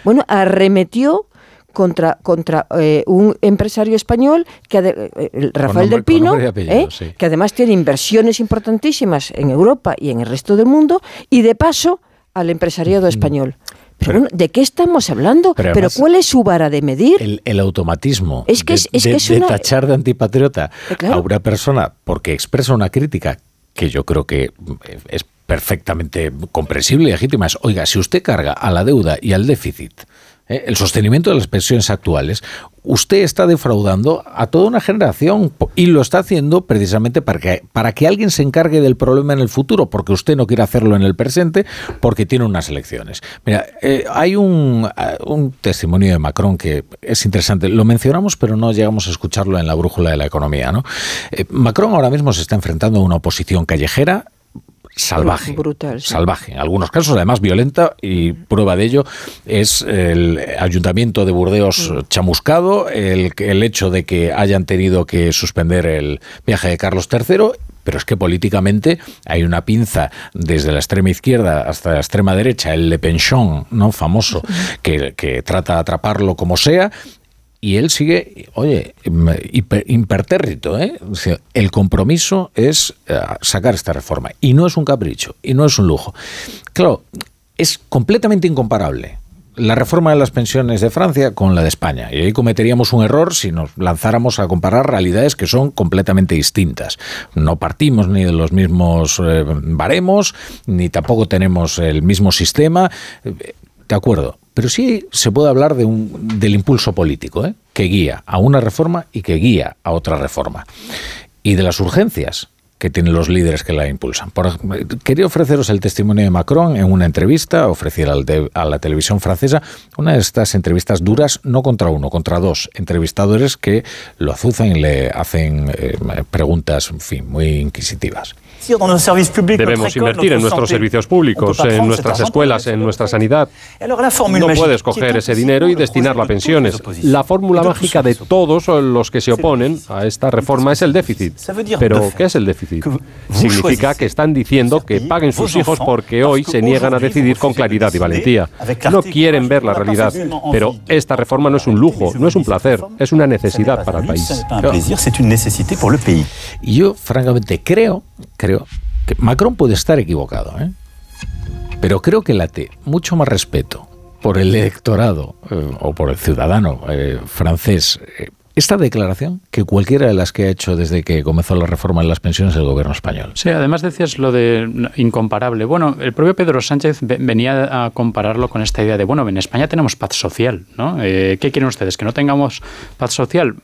bueno, arremetió contra, contra eh, un empresario español, que ade- eh, el Rafael
nombre-
del Pino,
apellido,
¿eh?
sí.
que además tiene inversiones importantísimas en Europa y en el resto del mundo, y de paso al empresariado español. Pero, bueno, ¿de qué estamos hablando?
pero
Pero, ¿cuál es su vara de medir?
el, el automatismo
Es que
de,
es- es
de-
que es
de
una-
tachar de antipatriota
Eh, claro.
a una persona porque expresa una crítica que yo creo que eh, es perfectamente comprensible y legítima. Es, oiga, si usted carga a la deuda y al déficit eh, el sostenimiento de las pensiones actuales, usted está defraudando a toda una generación y lo está haciendo precisamente para que, para que alguien se encargue del problema en el futuro, porque usted no quiere hacerlo en el presente, porque tiene unas elecciones. Mira, eh, hay un, eh, un testimonio de Macron que es interesante. Lo mencionamos, pero no llegamos a escucharlo en la brújula de la economía. ¿no? Macron ahora mismo se está enfrentando a una oposición callejera salvaje.
Brutal, sí.
Salvaje. En algunos casos, además, violenta, y prueba de ello es el ayuntamiento de Burdeos chamuscado, el, el hecho de que hayan tenido que suspender el viaje de Carlos III. Pero es que políticamente hay una pinza desde la extrema izquierda hasta la extrema derecha, el Le Penchon, ¿no? famoso, que, que trata de atraparlo como sea, y él sigue, oye, impertérrito, ¿eh? El compromiso es eh, sacar esta reforma. Y no es un capricho, y no es un lujo. Claro, es completamente incomparable la reforma de las pensiones de Francia con la de España. Y ahí cometeríamos un error si nos lanzáramos a comparar realidades que son completamente distintas. No partimos ni de los mismos eh, baremos, ni tampoco tenemos el mismo sistema. Eh, De acuerdo, pero sí se puede hablar de un, del impulso político, ¿eh? que guía a una reforma y que guía a otra reforma. Y de las urgencias que tienen los líderes que la impulsan. Por, ej- quería ofreceros el testimonio de Macron en una entrevista, ofrecida a la televisión francesa, una de estas entrevistas duras, no contra uno, contra dos entrevistadores que lo azuzan y le hacen eh, preguntas, en fin, muy inquisitivas.
Debemos invertir en nuestros servicios públicos, en nuestras escuelas, en nuestra sanidad. No puedes coger ese dinero y destinarlo a pensiones. La fórmula mágica de todos los que se oponen a esta reforma es el déficit. Pero, ¿qué es el déficit? Significa que están diciendo que paguen sus hijos porque hoy se niegan a decidir con claridad y valentía. No quieren ver la realidad. Pero esta reforma no es un lujo, no es un placer, es una necesidad para el país.
Y yo, francamente, creo, creo que Macron puede estar equivocado, ¿eh? pero creo que late mucho más respeto por el electorado eh, o por el ciudadano eh, francés eh, esta declaración que cualquiera de las que ha hecho desde que comenzó la reforma en las pensiones del gobierno español.
Sí, además decías lo de incomparable. Bueno, el propio Pedro Sánchez venía a compararlo con esta idea de, bueno, en España tenemos paz social, ¿no? Eh, ¿Qué quieren ustedes? ¿Que no tengamos paz social?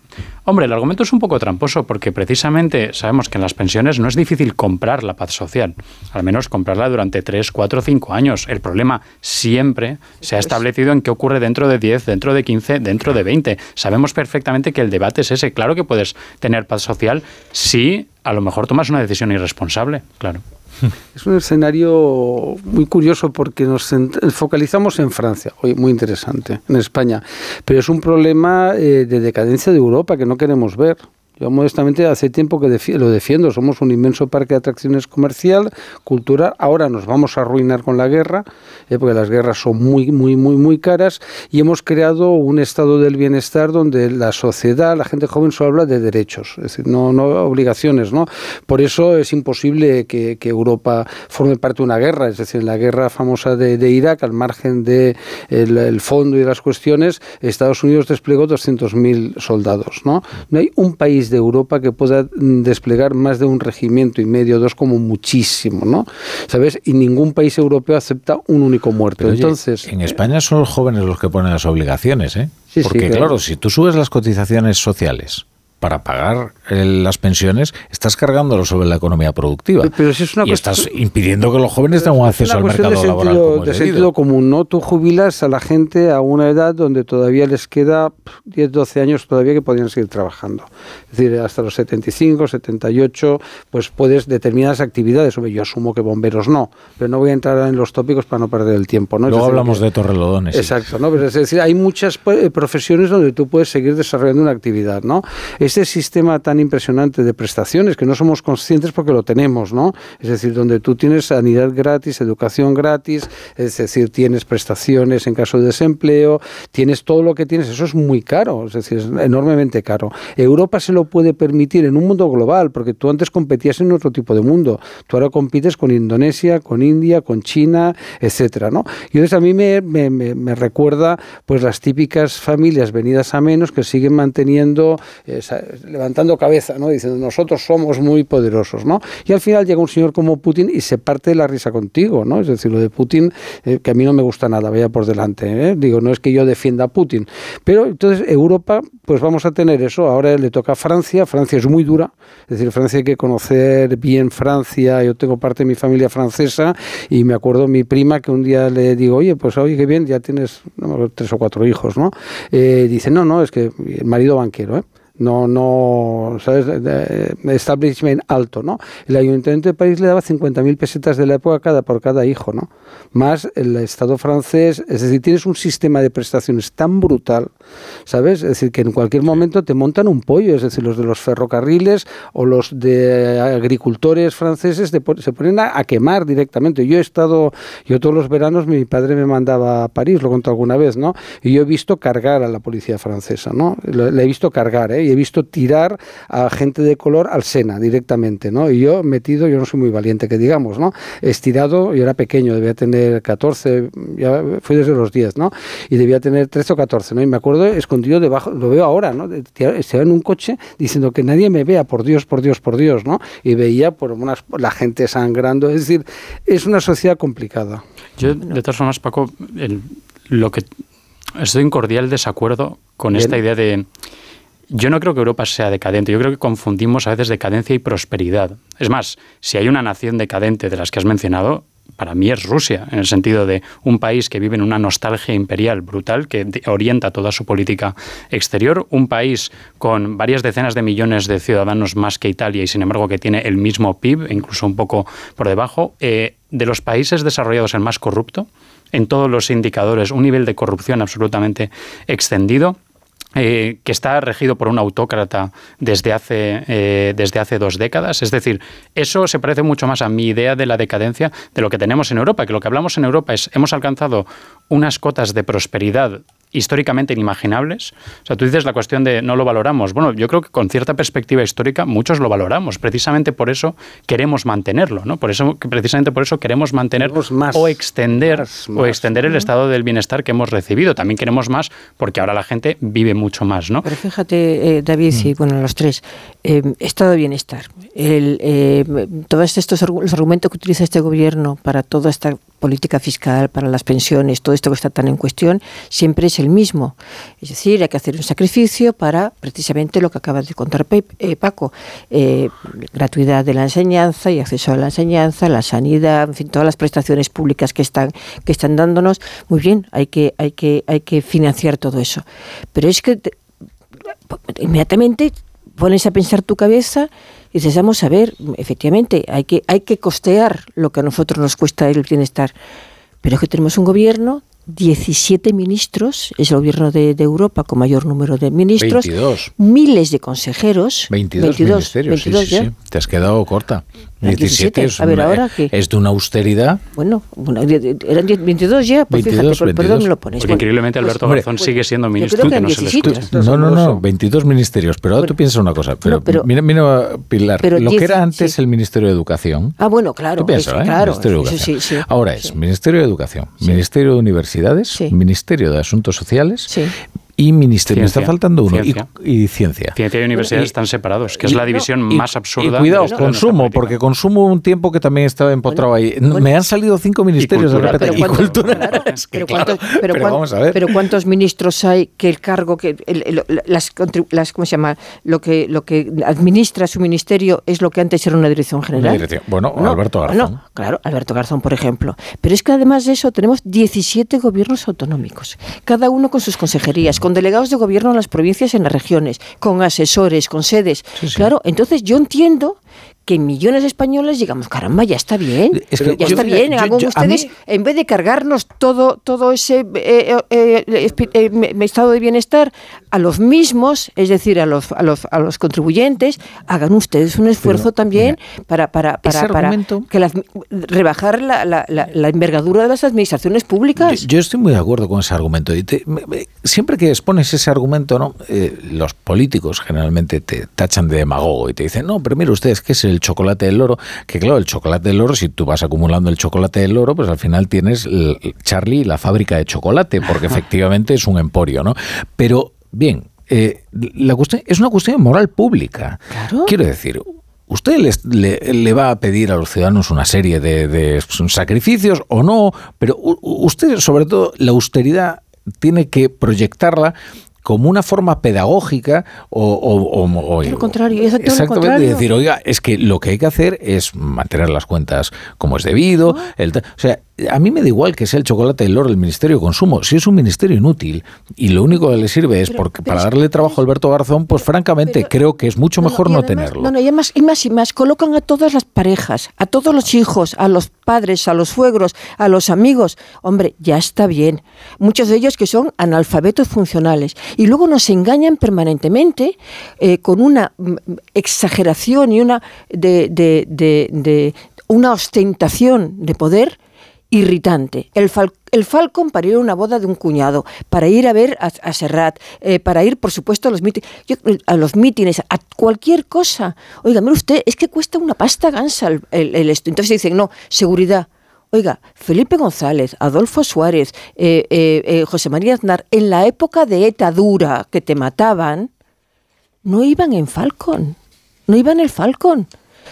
Hombre, el argumento es un poco tramposo porque precisamente sabemos que en las pensiones no es difícil comprar la paz social, al menos comprarla durante 3, 4, 5 años. El problema siempre se ha establecido en qué ocurre dentro de 10, dentro de 15, dentro de 20. Sabemos perfectamente que el debate es ese. Claro que puedes tener paz social si a lo mejor tomas una decisión irresponsable, claro.
Es un escenario muy curioso porque nos focalizamos en Francia, hoy muy interesante, en España, pero es un problema eh, de decadencia de Europa que no queremos ver. Yo modestamente hace tiempo que lo defiendo. Somos un inmenso parque de atracciones comercial, cultural. Ahora nos vamos a arruinar con la guerra, eh, porque las guerras son muy, muy, muy, muy caras. Y hemos creado un estado del bienestar donde la sociedad, la gente joven solo habla de derechos, es decir, no, no obligaciones. ¿no? Por eso es imposible que, Europa forme parte de una guerra. Es decir, en la guerra famosa de, Irak, al margen del de el fondo y las cuestiones, Estados Unidos desplegó 200.000 soldados. ¿no? no hay un país de Europa que pueda mm, desplegar más de un regimiento y medio, dos como muchísimo, ¿no? ¿Sabes? Y ningún país europeo acepta un único muerto. Entonces,
en España son los jóvenes los que ponen las obligaciones, ¿eh? Porque claro, si tú subes las cotizaciones sociales para pagar eh, las pensiones, estás cargándolo sobre la economía productiva.
Pero si es una
y estás impidiendo que los jóvenes tengan acceso al mercado
de
laboral.
Sentido, de sentido común, ¿no? Tú jubilas a la gente a una edad donde todavía les queda 10, 12 años todavía que podrían seguir trabajando. Es decir, hasta los 75, 78, pues puedes determinadas actividades. Yo asumo que bomberos no, pero no voy a entrar en los tópicos para no perder el tiempo. ¿no?
Luego hablamos de torrelodones.
Exacto, ¿no? es decir, hay muchas eh, profesiones donde tú puedes seguir desarrollando una actividad, ¿no? Este sistema tan impresionante de prestaciones que no somos conscientes porque lo tenemos, ¿no? Es decir, donde tú tienes sanidad gratis, educación gratis, es decir, tienes prestaciones en caso de desempleo, tienes todo lo que tienes, eso es muy caro, es decir, es enormemente caro. Europa se lo puede permitir en un mundo global, porque tú antes competías en otro tipo de mundo, tú ahora compites con Indonesia, con India, con China, etcétera, ¿no? Y entonces a mí me, me, me, recuerda pues las típicas familias venidas a menos que siguen manteniendo levantando cabeza, ¿no? Diciendo, nosotros somos muy poderosos, ¿no? Y al final llega un señor como Putin y se parte la risa contigo, ¿no? Es decir, lo de Putin, eh, que a mí no me gusta nada, vaya por delante, ¿eh? Digo, no es que yo defienda a Putin. Pero entonces Europa, pues vamos a tener eso. Ahora le toca a Francia, Francia es muy dura, es decir, Francia hay que conocer bien Francia, yo tengo parte de mi familia francesa y me acuerdo mi prima que un día le digo, oye, pues oye, qué bien, ya tienes tres o cuatro hijos, ¿no? Eh, dice, no, no, es que el marido banquero, ¿eh? No, no, ¿sabes? establishment alto, ¿no? El Ayuntamiento de París le daba 50.000 pesetas de la época cada, por cada hijo, ¿no? Más el Estado francés, es decir, tienes un sistema de prestaciones tan brutal, ¿sabes? Es decir, que en cualquier momento te montan un pollo, es decir, los de los ferrocarriles o los de agricultores franceses se ponen a, quemar directamente. Yo he estado, yo todos los veranos mi padre me mandaba a París, lo conté alguna vez, ¿no? Y yo he visto cargar a la policía francesa, ¿no? Le he visto cargar, ¿eh? he visto tirar a gente de color al Sena directamente, ¿no? Y yo metido, yo no soy muy valiente que digamos, ¿no? Estirado, yo era pequeño, debía tener 14, ya fui desde los 10, ¿no? Y debía tener 13 o 14, ¿no? Y me acuerdo escondido debajo, lo veo ahora, ¿no? Estaba en un coche diciendo que nadie me vea, por Dios, por Dios, por Dios, ¿no? Y veía por unas, la gente sangrando, es decir, es una sociedad complicada.
Yo, de todas formas, Paco, lo que estoy en cordial desacuerdo con esta idea de yo no creo que Europa sea decadente, yo creo que confundimos a veces decadencia y prosperidad. Es más, si hay una nación decadente de las que has mencionado, para mí es Rusia, en el sentido de un país que vive en una nostalgia imperial brutal que orienta toda su política exterior, un país con varias decenas de millones de ciudadanos más que Italia y sin embargo que tiene el mismo PIB, incluso un poco por debajo, eh, de los países desarrollados el más corrupto, en todos los indicadores, un nivel de corrupción absolutamente extendido eh, que está regido por un autócrata desde hace, eh, desde hace dos décadas. Es decir, eso se parece mucho más a mi idea de la decadencia de lo que tenemos en Europa, que lo que hablamos en Europa es hemos alcanzado unas cotas de prosperidad históricamente inimaginables. O sea, tú dices la cuestión de no lo valoramos. Bueno, yo creo que con cierta perspectiva histórica muchos lo valoramos. Precisamente por eso queremos mantenerlo, ¿no? Por eso, precisamente por eso queremos mantener o extender, o extender el estado del bienestar que hemos recibido. También queremos más porque ahora la gente vive mucho más, ¿no?
Pero fíjate, eh, David, y mm. bueno, los tres, eh, estado de bienestar. El, eh, todos estos los argumentos que utiliza este gobierno para toda esta política fiscal, para las pensiones, todo esto que está tan en cuestión, siempre es el mismo. Es decir, hay que hacer un sacrificio para precisamente lo que acaba de contar eh, Paco, eh, gratuidad de la enseñanza y acceso a la enseñanza, la sanidad, en fin, todas las prestaciones públicas que están que están dándonos. Muy bien, hay que hay que hay que financiar todo eso. Pero es que inmediatamente pones a pensar tu cabeza y dices, vamos a ver, efectivamente, hay que, hay que costear lo que a nosotros nos cuesta el bienestar. Pero es que tenemos un gobierno 17 ministros, es el gobierno de, Europa con mayor número de ministros,
22.
miles de consejeros,
22, ministerios, sí, sí, te has quedado corta. 17, es, a ver, ¿ahora qué? es de una austeridad.
Bueno, eran 22 ya, pues 22, fíjate, perdón me lo pones.
Porque increíblemente Alberto Garzón sigue siendo ministro, que, no se le escucha.
No, no, no, 22 ministerios, pero ahora tú piensas una cosa, pero, mira, mira, Pilar, lo que era antes el Ministerio de Educación.
Ah, bueno, claro.
Tú piensas, ¿eh?
claro,
Ministerio de Educación. ahora es Ministerio de Educación, Ministerio de Universidades, Ministerio de Asuntos Sociales y ministerio. Me está faltando uno. Y, ciencia.
Ciencia y universidades están separados, que es la división más absurda.
Y cuidado, consumo, porque consumo un tiempo que también estaba empotrado ahí. me han salido cinco ministerios de repente. Y cultura.
pero, vamos a ver. Pero ¿cuántos ministros hay que el cargo, que las, las, ¿cómo se llama? Lo que, lo que administra su ministerio es lo que antes era una dirección general.
Bueno, Alberto Garzón.
claro, Alberto Garzón, por ejemplo. Pero es que además de eso tenemos 17 gobiernos autonómicos, cada uno con sus consejerías, con delegados de gobierno en las provincias y en las regiones, con asesores, con sedes. Claro, entonces yo entiendo que millones de españoles digamos, caramba, ya está bien, ya está bien, hagan ustedes, en vez de cargarnos todo, todo ese eh, eh, eh, estado de bienestar a los mismos, es decir, a los, a los, a los contribuyentes, hagan ustedes un esfuerzo también para, para, para, para que rebajar la, la, la, envergadura de las administraciones públicas.
Yo, estoy muy de acuerdo con ese argumento. Y siempre que expones ese argumento, ¿no? los políticos generalmente te tachan de demagogo y te dicen, no, pero mire ustedes, que es el chocolate del loro, que claro, el chocolate del oro, si tú vas acumulando el chocolate del oro, pues al final tienes Charlie la fábrica de chocolate, porque efectivamente es un emporio, ¿no? Pero bien, eh, la cuestión es una cuestión moral pública. Quiero decir, ¿Usted le, va a pedir a los ciudadanos una serie de, de, sacrificios o no? Pero usted, sobre todo, la austeridad tiene que proyectarla como una forma pedagógica o... o,
o, lo contrario, es
exactamente, decir, oiga, es que lo que hay que hacer es mantener las cuentas como es debido. Ah. El, o sea, a mí me da igual que sea el chocolate del oro del Ministerio de Consumo. Si es un ministerio inútil y lo único que le sirve es porque para darle trabajo a Alberto Garzón, pues francamente creo que es mucho mejor no, tenerlo.
No, no, y más, y más y más, colocan a todas las parejas, a todos los hijos, a los padres, a los suegros, a los amigos. Hombre, ya está bien. Muchos de ellos que son analfabetos funcionales. Y luego nos engañan permanentemente eh, con una mm, exageración y una de, de, de una ostentación de poder irritante. El, el Falcon para ir a una boda de un cuñado, para ir a ver a, Serrat, eh, para ir, por supuesto, a los, a los mítines, a cualquier cosa. Oiga, mire usted, es que cuesta una pasta gansa el, esto. Entonces dicen, no, seguridad. Oiga, Felipe González, Adolfo Suárez, eh, eh, José María Aznar, en la época de ETA dura que te mataban, no iban en Falcon, no iban en el Falcon.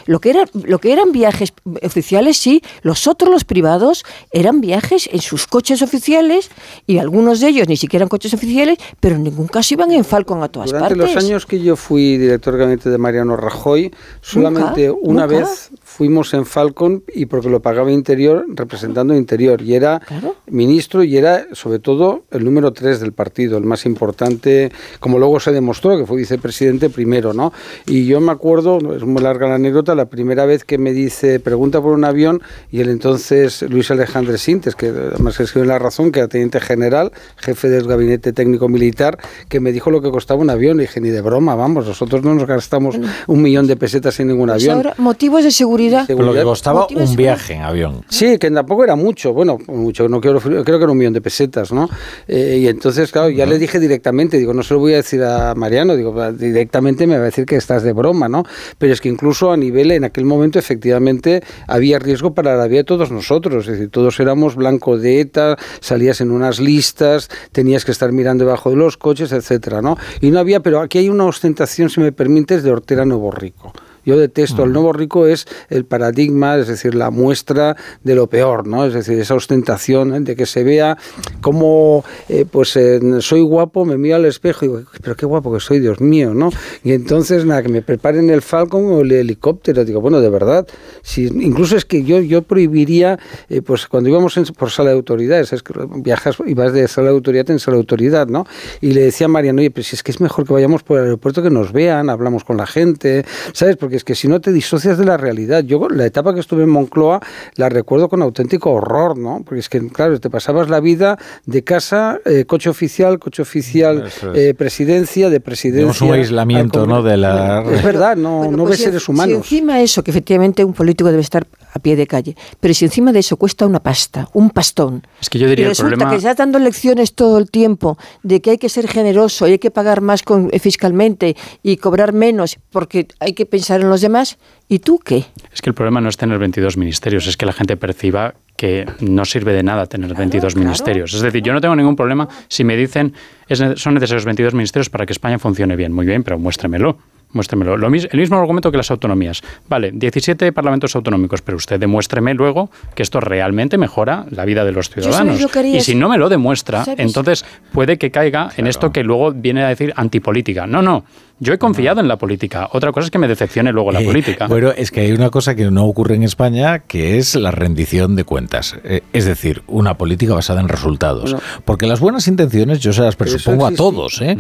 Lo que, era, lo que eran viajes oficiales, sí, los otros, los privados, eran viajes en sus coches oficiales y algunos de ellos ni siquiera en coches oficiales, pero en ningún caso iban en Falcon a todas
partes.
Durante
los años que yo fui director de gabinete de Mariano Rajoy, solamente una vez fuimos en Falcon y porque lo pagaba Interior, representando Interior, y era ministro y era sobre todo el número tres del partido, el más importante, como luego se demostró, que fue vicepresidente primero, ¿no? Y yo me acuerdo, es muy larga la anécdota, la primera vez que me dice, pregunta por un avión, y el entonces Luis Alejandro Sintes, que además escribió en La Razón, que era teniente general, jefe del gabinete técnico militar, que me dijo lo que costaba un avión, y dije, ni de broma, vamos, nosotros no nos gastamos un millón de pesetas en ningún pues avión.
motivos de seguridad seguridad.
lo que costaba un viaje en avión.
Sí, que tampoco era mucho, bueno, mucho, no quiero, creo que era un millón de pesetas, ¿no? Eh, y entonces, claro, ya le dije directamente, digo, no se lo voy a decir a Mariano, digo, directamente me va a decir que estás de broma, ¿no? Pero es que incluso a nivel, en aquel momento, efectivamente, había riesgo para la vida de todos nosotros, es decir, todos éramos blanco de ETA, salías en unas listas, tenías que estar mirando debajo de los coches, etcétera, ¿no? Y no había, pero aquí hay una ostentación, si me permites, de Ortera Nuevo Rico. Yo detesto, el nuevo rico es el paradigma, es decir, la muestra de lo peor, ¿no? Es decir, esa ostentación ¿eh? de que se vea como, eh, pues, soy guapo, me miro al espejo y digo, pero qué guapo que soy, Dios mío, ¿no? Y entonces, nada, que me preparen el Falcon o el helicóptero. Digo, bueno, de verdad, si, incluso es que yo, yo prohibiría, eh, pues, cuando íbamos por sala de autoridades, es que viajas y vas de sala de autoridad en sala de autoridad, ¿no? Y le decía a Mariano, oye, pero si es que es mejor que vayamos por el aeropuerto que nos vean, hablamos con la gente, ¿sabes? Porque es que si no te disocias de la realidad. Yo la etapa que estuve en Moncloa la recuerdo con auténtico horror, ¿no? Porque es que, claro, te pasabas la vida de casa, eh, coche oficial, coche oficial, eh, presidencia, de presidencia.
Un aislamiento, ¿no? De la...
Es verdad, no, no pues ves seres humanos.
Si encima eso, que efectivamente un político debe estar a pie de calle, pero si encima de eso cuesta una pasta, un pastón,
es que yo diría
y resulta
el problema...
que estás dando lecciones todo el tiempo de que hay que ser generoso y hay que pagar más con, fiscalmente y cobrar menos porque hay que pensar en los demás, ¿y tú qué?
Es que el problema no es tener 22 ministerios, es que la gente perciba que no sirve de nada tener 22 ministerios. Es decir, yo no tengo ningún problema si me dicen es, son necesarios 22 ministerios para que España funcione bien. Muy bien, pero muéstremelo. Muéstremelo. Lo el mismo argumento que las autonomías. Vale, 17 parlamentos autonómicos, pero usted demuéstreme luego que esto realmente mejora la vida de los ciudadanos. Y si no me lo demuestra, entonces puede que caiga en esto que luego viene a decir antipolítica. No, no. Yo he confiado en la política. Otra cosa es que me decepcione luego la eh, política.
Bueno, es que hay una cosa que no ocurre en España, que es la rendición de cuentas. Eh, es decir, una política basada en resultados. Porque las buenas intenciones yo se las presupongo a todos. ¿eh?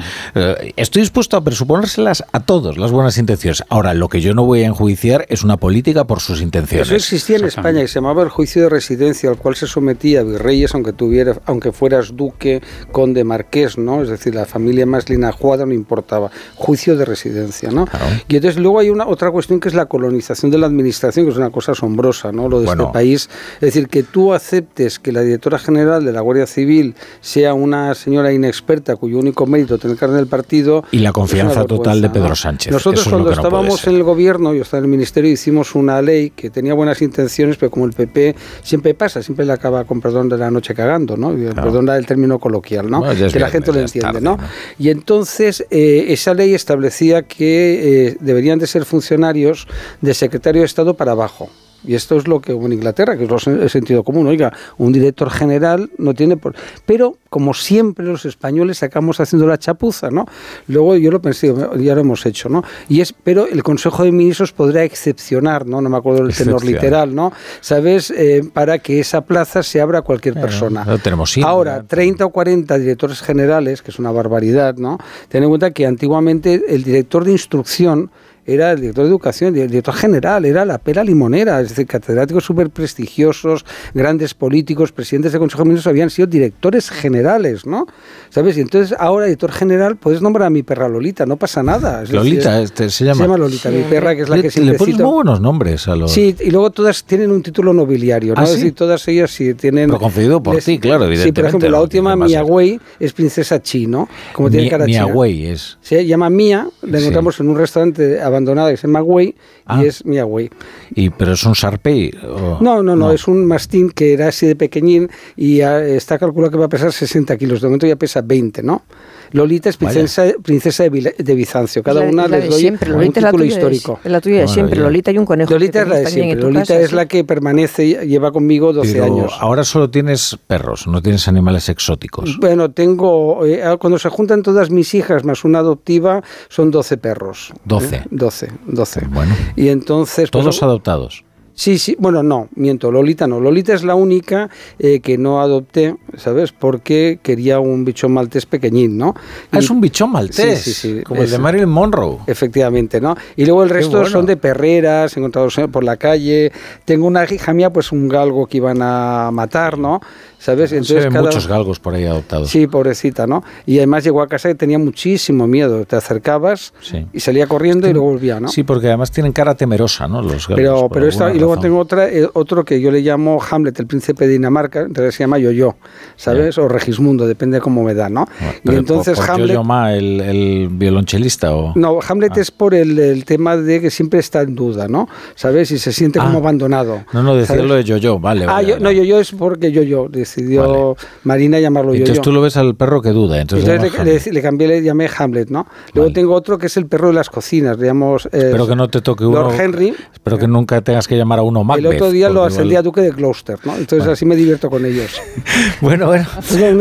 estoy dispuesto a presuponérselas a todos, las buenas intenciones. Ahora, lo que yo no voy a enjuiciar es una política por sus intenciones.
Eso existía en España y se llamaba el juicio de residencia, al cual se sometía a virreyes, aunque, tuviera, aunque fueras duque, conde, marqués, ¿no? Es decir, la familia más linajuada no importaba. Juicio de residencia, ¿no? Y entonces luego hay una otra cuestión que es la colonización de la administración, que es una cosa asombrosa, ¿no? Lo de este país, es decir, que tú aceptes que la directora general de la Guardia Civil sea una señora inexperta cuyo único mérito tener carne del partido
y la confianza total de Pedro Sánchez.
Nosotros cuando estábamos en el gobierno, yo estaba en el ministerio, hicimos una ley que tenía buenas intenciones, pero como el PP siempre pasa, siempre le acaba con perdón de la noche cagando, ¿no? Perdón del término coloquial, ¿no? que la gente lo entiende, ¿no? Y entonces eh, esa ley establecía establecía que eh, deberían de ser funcionarios de secretario de Estado para abajo. Y esto es lo que en Inglaterra, que es el sentido común. Oiga, un director general no tiene por... Pero, como siempre, los españoles sacamos haciendo la chapuza, ¿no? Luego yo lo pensé, ya lo hemos hecho, ¿no? Y es, pero el Consejo de Ministros podrá excepcionar, ¿no? No me acuerdo del tenor literal, ¿no? ¿Sabes? Eh, para que esa plaza se abra a cualquier persona.
tenemos
Ahora, 30 o 40 directores generales, que es una barbaridad, ¿no? Ten en cuenta que antiguamente el director de instrucción era el director de educación, el director general, era la pera limonera, es decir, catedráticos súper prestigiosos, grandes políticos, presidentes de Consejo de Ministros habían sido directores generales, ¿no? ¿Sabes? Y entonces ahora, director general, puedes nombrar a mi perra Lolita, no pasa nada.
Lolita, este, se llama.
Se llama Lolita, mi perra, que es la que
siempre Le pones muy buenos nombres a los...
Sí, y luego todas tienen un título nobiliario, ¿no? ¿Ah, es decir, todas ellas sí tienen...
Pero concedido por ti, claro, evidentemente.
Sí, por ejemplo, la última, Mia Wei, es princesa Chi, ¿no?
Como tiene cara Mia Wei es...
Se llama Mia, la encontramos en un restaurante abandonado que se llama Wei, y ah. es Mia Wei.
¿Y, ¿Pero es un Sharpei?
No, no, no, es un mastín que era así de pequeñín y está calculado que va a pesar 60 kilos, de momento ya pesa 20, ¿no? Lolita es princesa, princesa de, Bizancio. Cada una le doy siempre. un título histórico.
Es, la tuya de siempre. Lolita y un conejo.
Lolita es la de siempre. Lolita es la que permanece, lleva conmigo 12 años.
Ahora solo tienes perros, no tienes animales exóticos.
Bueno, tengo. Eh, cuando se juntan todas mis hijas más una adoptiva, son 12 perros.
12.
12, 12.
Bueno.
Y entonces.
Todos pues, adoptados.
Sí, sí, bueno, no, miento, Lolita no. Lolita es la única eh, que no adopté, ¿sabes? Porque quería un bichón maltés pequeñín, ¿no?
Ah, es un bichón maltés, sí, sí, sí, como el de Marilyn Monroe.
Efectivamente, ¿no? Y luego el resto son de perreras, encontrados por la calle. Tengo una hija mía, pues un galgo que iban a matar, ¿no? ¿Sabes?
Entonces, muchos galgos por ahí adoptados.
Sí, pobrecita, ¿no? Y además llegó a casa y tenía muchísimo miedo. Te acercabas y salía corriendo y luego volvía, ¿no?
Sí, porque además tienen cara temerosa, ¿no? Los galgos.
Pero, pero esta, y luego tengo otra, eh, otro que yo le llamo Hamlet, el príncipe de Dinamarca, entonces se llama Yo-Yo, ¿sabes? O Regismundo, depende de cómo me da, ¿no?
y entonces Hamlet. Yo -Yo el, el violonchelista o.?
No, Hamlet ah. es por el, el, tema de que siempre está en duda, ¿no? ¿Sabes? Y se siente como ah. abandonado.
No, no, decirlo de Yo-Yo, vale.
Ah,
yo,
no, Yo-Yo es porque Yo-Yo decidió Marina llamarlo Yo-Yo.
Entonces tú lo ves al perro que duda. Entonces,
le, le, cambié, le llamé Hamlet, ¿no? Luego tengo otro que es el perro de las cocinas, digamos.
Eh, Espero que no te toque uno.
Lord Henry.
Espero que nunca tengas que llamar a uno Macbeth.
El otro día lo ascendí a Duque de Gloucester, ¿no? Entonces así me divierto con ellos.
bueno, bueno.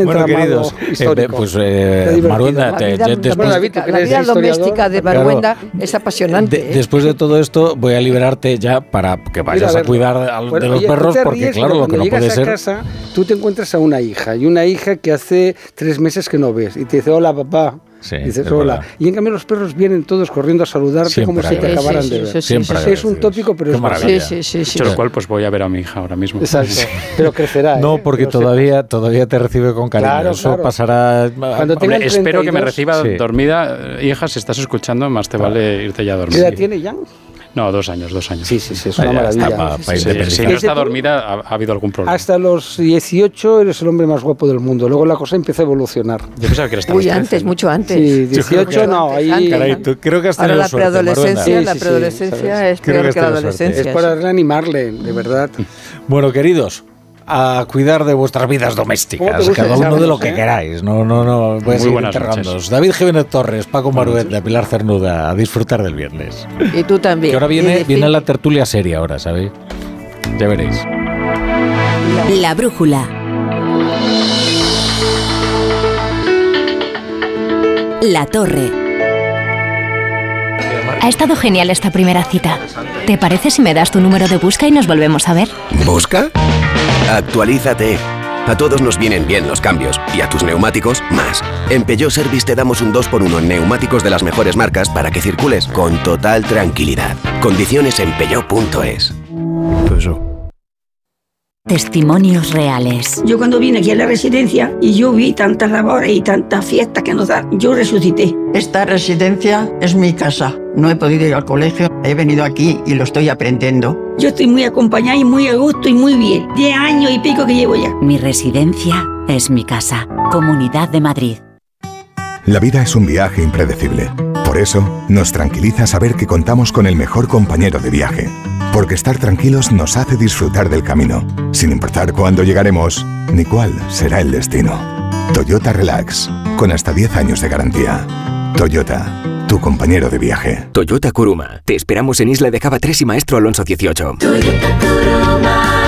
bueno, queridos.
Eh, pues eh, Maruenda,
te, la vida, la vida doméstica de Maruenda es apasionante.
¿eh? Después de todo esto, voy a liberarte ya para que vayas a, cuidar de los perros, porque claro, lo que no puede ser.
Casa, tú te encuentras a una hija y una hija que hace tres meses que no ves y te dice, hola papá, dices hola. Y en cambio los perros vienen todos corriendo a saludarte como si te acabaran de ver. es un tópico, pero es
maravilla. Sí, sí, sí. lo cual, pues voy a ver a mi hija ahora mismo.
Exacto. Pero crecerá.
No, ¿eh? porque todavía, todavía te recibe con cariño. Eso pasará.
Cuando Hombre, espero que me reciba dormida. Hija, si estás escuchando, más te vale irte ya a dormir.
¿Qué edad tiene Jan?
No, dos años, dos años.
Sí, sí, sí, es una maravilla.
si no está dormida, ha, habido algún problema.
Hasta los 18 eres el hombre más guapo del mundo. Luego la cosa empieza a evolucionar.
Yo pensaba que eras
Muy antes, mucho antes.
Sí, 18 no, ahí...
Caray, creo que hasta
Ahora la preadolescencia, la preadolescencia es peor que, la adolescencia.
Es para reanimarle, de verdad.
Bueno, queridos, a cuidar de vuestras vidas domésticas, cada uno de lo que queráis. No, no, no, voy a seguir enterrándoos. David Jiménez Torres, Paco de Pilar Cernuda, a disfrutar del viernes.
Y tú también.
Que ahora viene, viene la tertulia seria ahora, ¿sabéis? Ya veréis.
La brújula. La torre.
Ha estado genial esta primera cita. ¿Te parece si me das tu número de busca y nos volvemos a ver?
¿Busca? Actualízate. A todos nos vienen bien los cambios y a tus neumáticos más. En Peugeot Service te damos un 2x1 en neumáticos de las mejores marcas para que circules con total tranquilidad. Condiciones en peugeot.es.
Testimonios reales.
Yo cuando vine aquí a la residencia y yo vi tantas labores y tantas fiestas que nos dan, yo resucité.
Esta residencia es mi casa. No he podido ir al colegio, he venido aquí y lo estoy aprendiendo.
Yo estoy muy acompañada y muy a gusto y muy bien. Diez años y pico que llevo ya.
Mi residencia es mi casa. Comunidad de Madrid.
La vida es un viaje impredecible. Por eso, nos tranquiliza saber que contamos con el mejor compañero de viaje porque estar tranquilos nos hace disfrutar del camino, sin importar cuándo llegaremos ni cuál será el destino. Toyota Relax, con hasta 10 años de garantía. Toyota, tu compañero de viaje.
Toyota Kuruma, te esperamos en Isla de Java 3 y Maestro Alonso 18. Toyota Kuruma.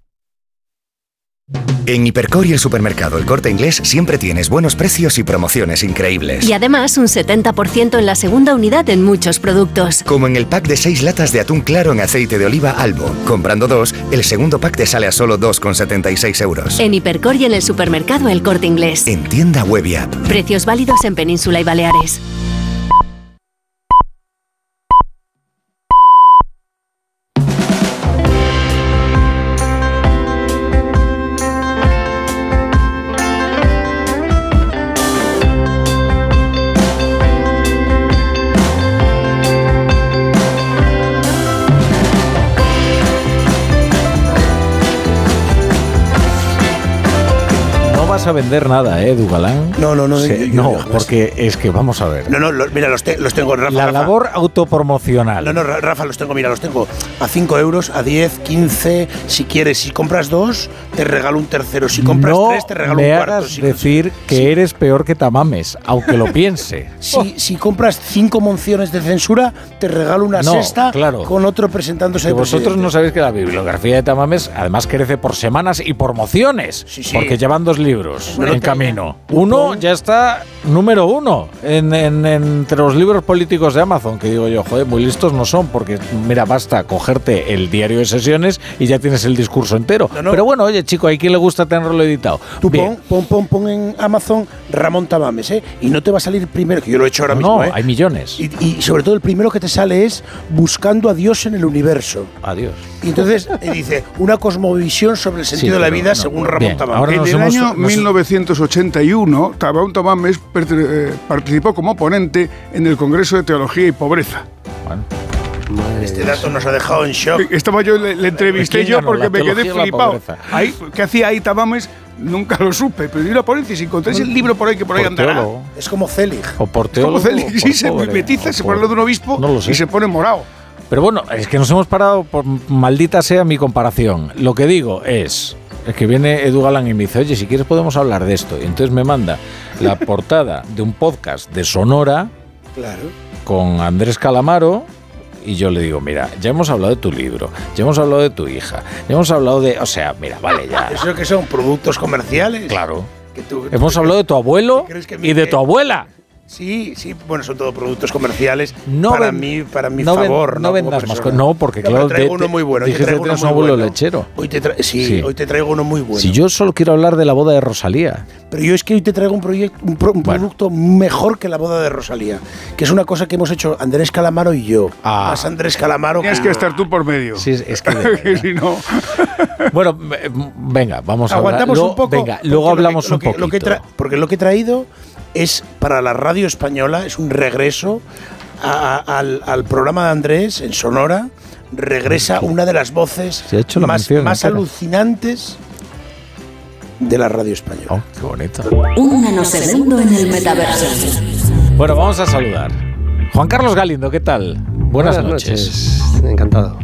En Hipercor y el supermercado El Corte Inglés siempre tienes buenos precios y promociones increíbles.
Y además un 70% en la segunda unidad en muchos productos.
Como en el pack de 6 latas de atún claro en aceite de oliva Albo. Comprando dos, el segundo pack te sale a solo 2,76 euros.
En Hipercor y en el supermercado El Corte Inglés.
En tienda web y app.
Precios válidos en Península y Baleares.
A vender nada, ¿eh, Dugalán?
No, no, no.
Sí,
yo- yo-
no,
yo-
porque es que vamos a ver.
No, no, lo- mira, los, te- los tengo, Rafa.
La
Rafa.
labor autopromocional.
No, no, Ra- Rafa, los tengo, mira, los tengo a 5 euros, a 10, 15. Si quieres, si compras dos, te regalo un tercero. Si compras
no
tres, te regalo
me
un cuarto.
hagas
Si,
decir que eres peor que Tamames, aunque lo piense.
si, si compras cinco monciones de censura, te regalo una
No,
sexta
claro.
con otro presentándose
Que vosotros
presidente.
no sabéis que la bibliografía de Tamames además crece por semanas y por mociones,
sí.
porque llevan dos libros
Bueno,
en camino. Uno ya está número uno en, en- entre los libros políticos de Amazon, que digo yo, joder, muy listos no son, porque mira, basta cogerte el diario de sesiones y ya tienes el discurso entero.
no.
Pero bueno, oye, chico, hay quien le gusta tenerlo editado.
Tú
Bien.
pon, pon, pon, pon en Amazon Ramón Tamames, ¿eh? Y no te va a salir primero, que yo lo he hecho ahora
No,
mismo,
no,
¿eh?
hay millones.
Y, y sobre todo el primero que te sale es Buscando a Dios en el universo.
Adiós.
Y entonces eh, dice una cosmovisión sobre el sentido de la vida
no,
según
bien,
Ramón Tamames.
ahora
En el año
nos-
1981, Tabón Tamames perte- eh, participó como ponente en el Congreso de Teología y Pobreza.
Este dato nos ha dejado en shock.
Estaba yo, le, le entrevisté
¿Quién
yo porque me quedé flipado. Ahí, ¿Qué hacía ahí Tamames? Nunca lo supe, pero di la ponencia y si encontráis el libro por ahí que por ahí andará.
teólogo.
Es como Celig.
O por
Es como
teólogo,
Celi,
o
sí, se
o
se pone lo de un obispo
No
y se pone morado.
Pero bueno, es que nos hemos parado por maldita sea mi comparación. Lo que digo es, es que viene Edu Galán y me dice, oye, si quieres podemos hablar de esto. Y entonces me manda la portada de un podcast de Sonora
Claro.
con Andrés Calamaro. Y yo le digo, mira, ya hemos hablado de tu libro, ya hemos hablado de tu hija, ya hemos hablado de... O sea, mira, vale, ya.
¿Eso que son? ¿Productos comerciales?
Claro.
Que tú-
Hemos hablado de tu abuelo y de tu abuela.
Sí, sí, bueno, son todos productos comerciales
No
para
ven-
mí, para mi
no ven-
favor.
no
Como
vendas más cosas. No, porque claro,
traigo
te-
uno muy bueno. hoy te
dijiste
traigo
que
uno
tienes un abuelo
bueno.
lechero.
Hoy te sí,
Sí.
hoy te traigo uno muy bueno.
Si yo solo quiero hablar de la boda de Rosalía.
Pero yo es que hoy te traigo un, proyecto, un, pro- un producto mejor que la boda de Rosalía, que es una cosa que hemos hecho Andrés Calamaro y yo. Más Andrés Calamaro
Tienes que estar tú por medio.
Sí, es que...
si no.
Bueno, venga, vamos a hablar.
Aguantamos un poco.
Venga, luego
que-
hablamos
lo
un
tra- porque lo que he traído es para la radio española, es un regreso a- a- al, al programa de Andrés en Sonora. Regresa una de las voces
Se ha hecho la
más,
mención
más
entera.
alucinantes de la radio española.
Oh, qué bonito.
Un nanosegundo en el metaverso.
Bueno, vamos a saludar. Juan Carlos Galindo, ¿qué tal? Buenas,
Buenas
noches.
Encantado,